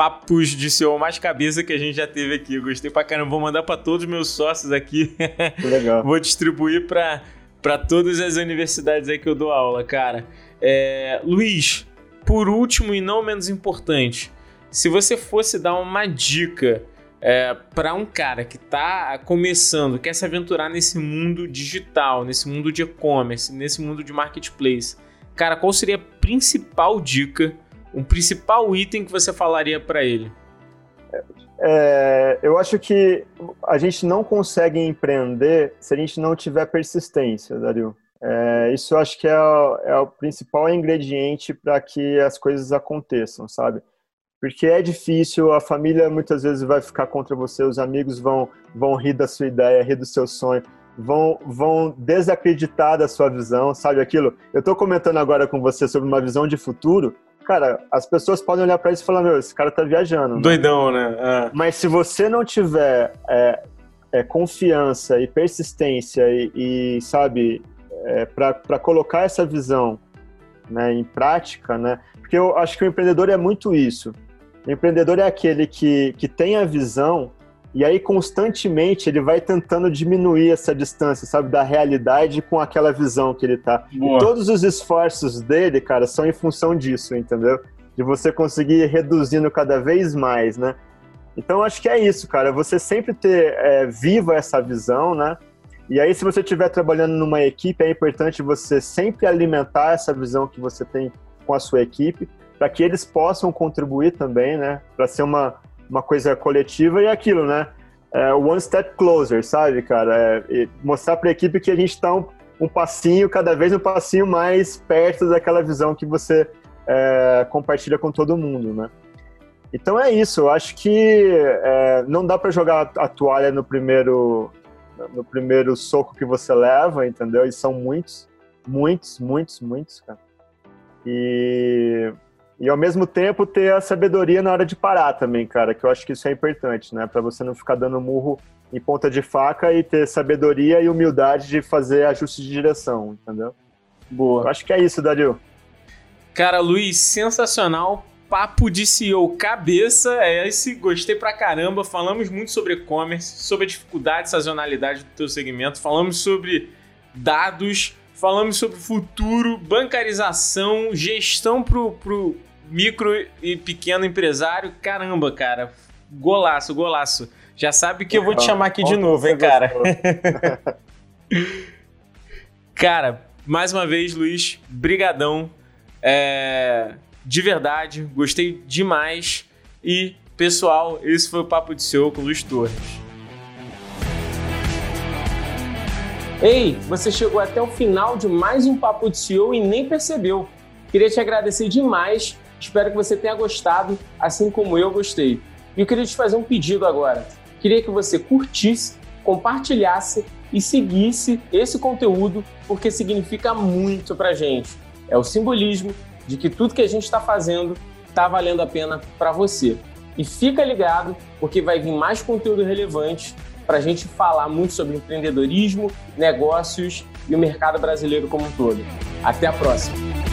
papos de CEO mais cabeça que a gente já teve aqui. Eu gostei pra caramba. Vou mandar para todos os meus sócios aqui. Legal. vou distribuir para todas as universidades aí que eu dou aula, cara. É, Luiz, por último e não menos importante, se você fosse dar uma dica é, para um cara que está começando, quer se aventurar nesse mundo digital, nesse mundo de e-commerce, nesse mundo de marketplace, cara, qual seria a principal dica, um principal item que você falaria para ele? É, eu acho que a gente não consegue empreender se a gente não tiver persistência, Dario. É, isso eu acho que é, é o principal ingrediente para que as coisas aconteçam, sabe? porque é difícil, a família muitas vezes vai ficar contra você, os amigos vão, vão rir da sua ideia, rir do seu sonho, vão, vão desacreditar da sua visão, sabe aquilo? Eu estou comentando agora com você sobre uma visão de futuro, cara, as pessoas podem olhar para isso e falar, meu, esse cara tá viajando. Né? Doidão, né? É. Mas se você não tiver é, é, confiança e persistência e, e sabe, é, para colocar essa visão né, em prática, né? Porque eu acho que o empreendedor é muito isso. O empreendedor é aquele que, que tem a visão e aí constantemente ele vai tentando diminuir essa distância, sabe, da realidade com aquela visão que ele tá. Boa. E todos os esforços dele, cara, são em função disso, entendeu? De você conseguir ir reduzindo cada vez mais, né? Então acho que é isso, cara. Você sempre ter é, viva essa visão, né? E aí, se você estiver trabalhando numa equipe, é importante você sempre alimentar essa visão que você tem com a sua equipe para que eles possam contribuir também, né? Para ser uma, uma coisa coletiva e aquilo, né? É, one step closer, sabe, cara? É, mostrar para a equipe que a gente está um, um, passinho, cada vez um passinho mais perto daquela visão que você é, compartilha com todo mundo, né? Então é isso. Eu acho que é, não dá para jogar a toalha no primeiro no primeiro soco que você leva, entendeu? E são muitos, muitos, muitos, muitos, cara. E e ao mesmo tempo ter a sabedoria na hora de parar também, cara, que eu acho que isso é importante, né? Para você não ficar dando murro em ponta de faca e ter sabedoria e humildade de fazer ajuste de direção, entendeu? Boa. Eu acho que é isso, Dario. Cara, Luiz, sensacional. Papo de CEO cabeça, é esse, gostei pra caramba. Falamos muito sobre e-commerce, sobre a dificuldade e sazonalidade do teu segmento, falamos sobre dados, falamos sobre futuro, bancarização, gestão pro, pro, micro e pequeno empresário, caramba, cara, golaço, golaço. Já sabe que eu vou te chamar aqui de novo, hein, cara? cara, mais uma vez, Luiz, brigadão. É, de verdade, gostei demais. E, pessoal, esse foi o Papo de Seu com Luiz Torres. Ei, você chegou até o final de mais um Papo de CEO e nem percebeu. Queria te agradecer demais Espero que você tenha gostado, assim como eu gostei. E eu queria te fazer um pedido agora. Queria que você curtisse, compartilhasse e seguisse esse conteúdo, porque significa muito pra gente. É o simbolismo de que tudo que a gente está fazendo tá valendo a pena para você. E fica ligado, porque vai vir mais conteúdo relevante para a gente falar muito sobre empreendedorismo, negócios e o mercado brasileiro como um todo. Até a próxima!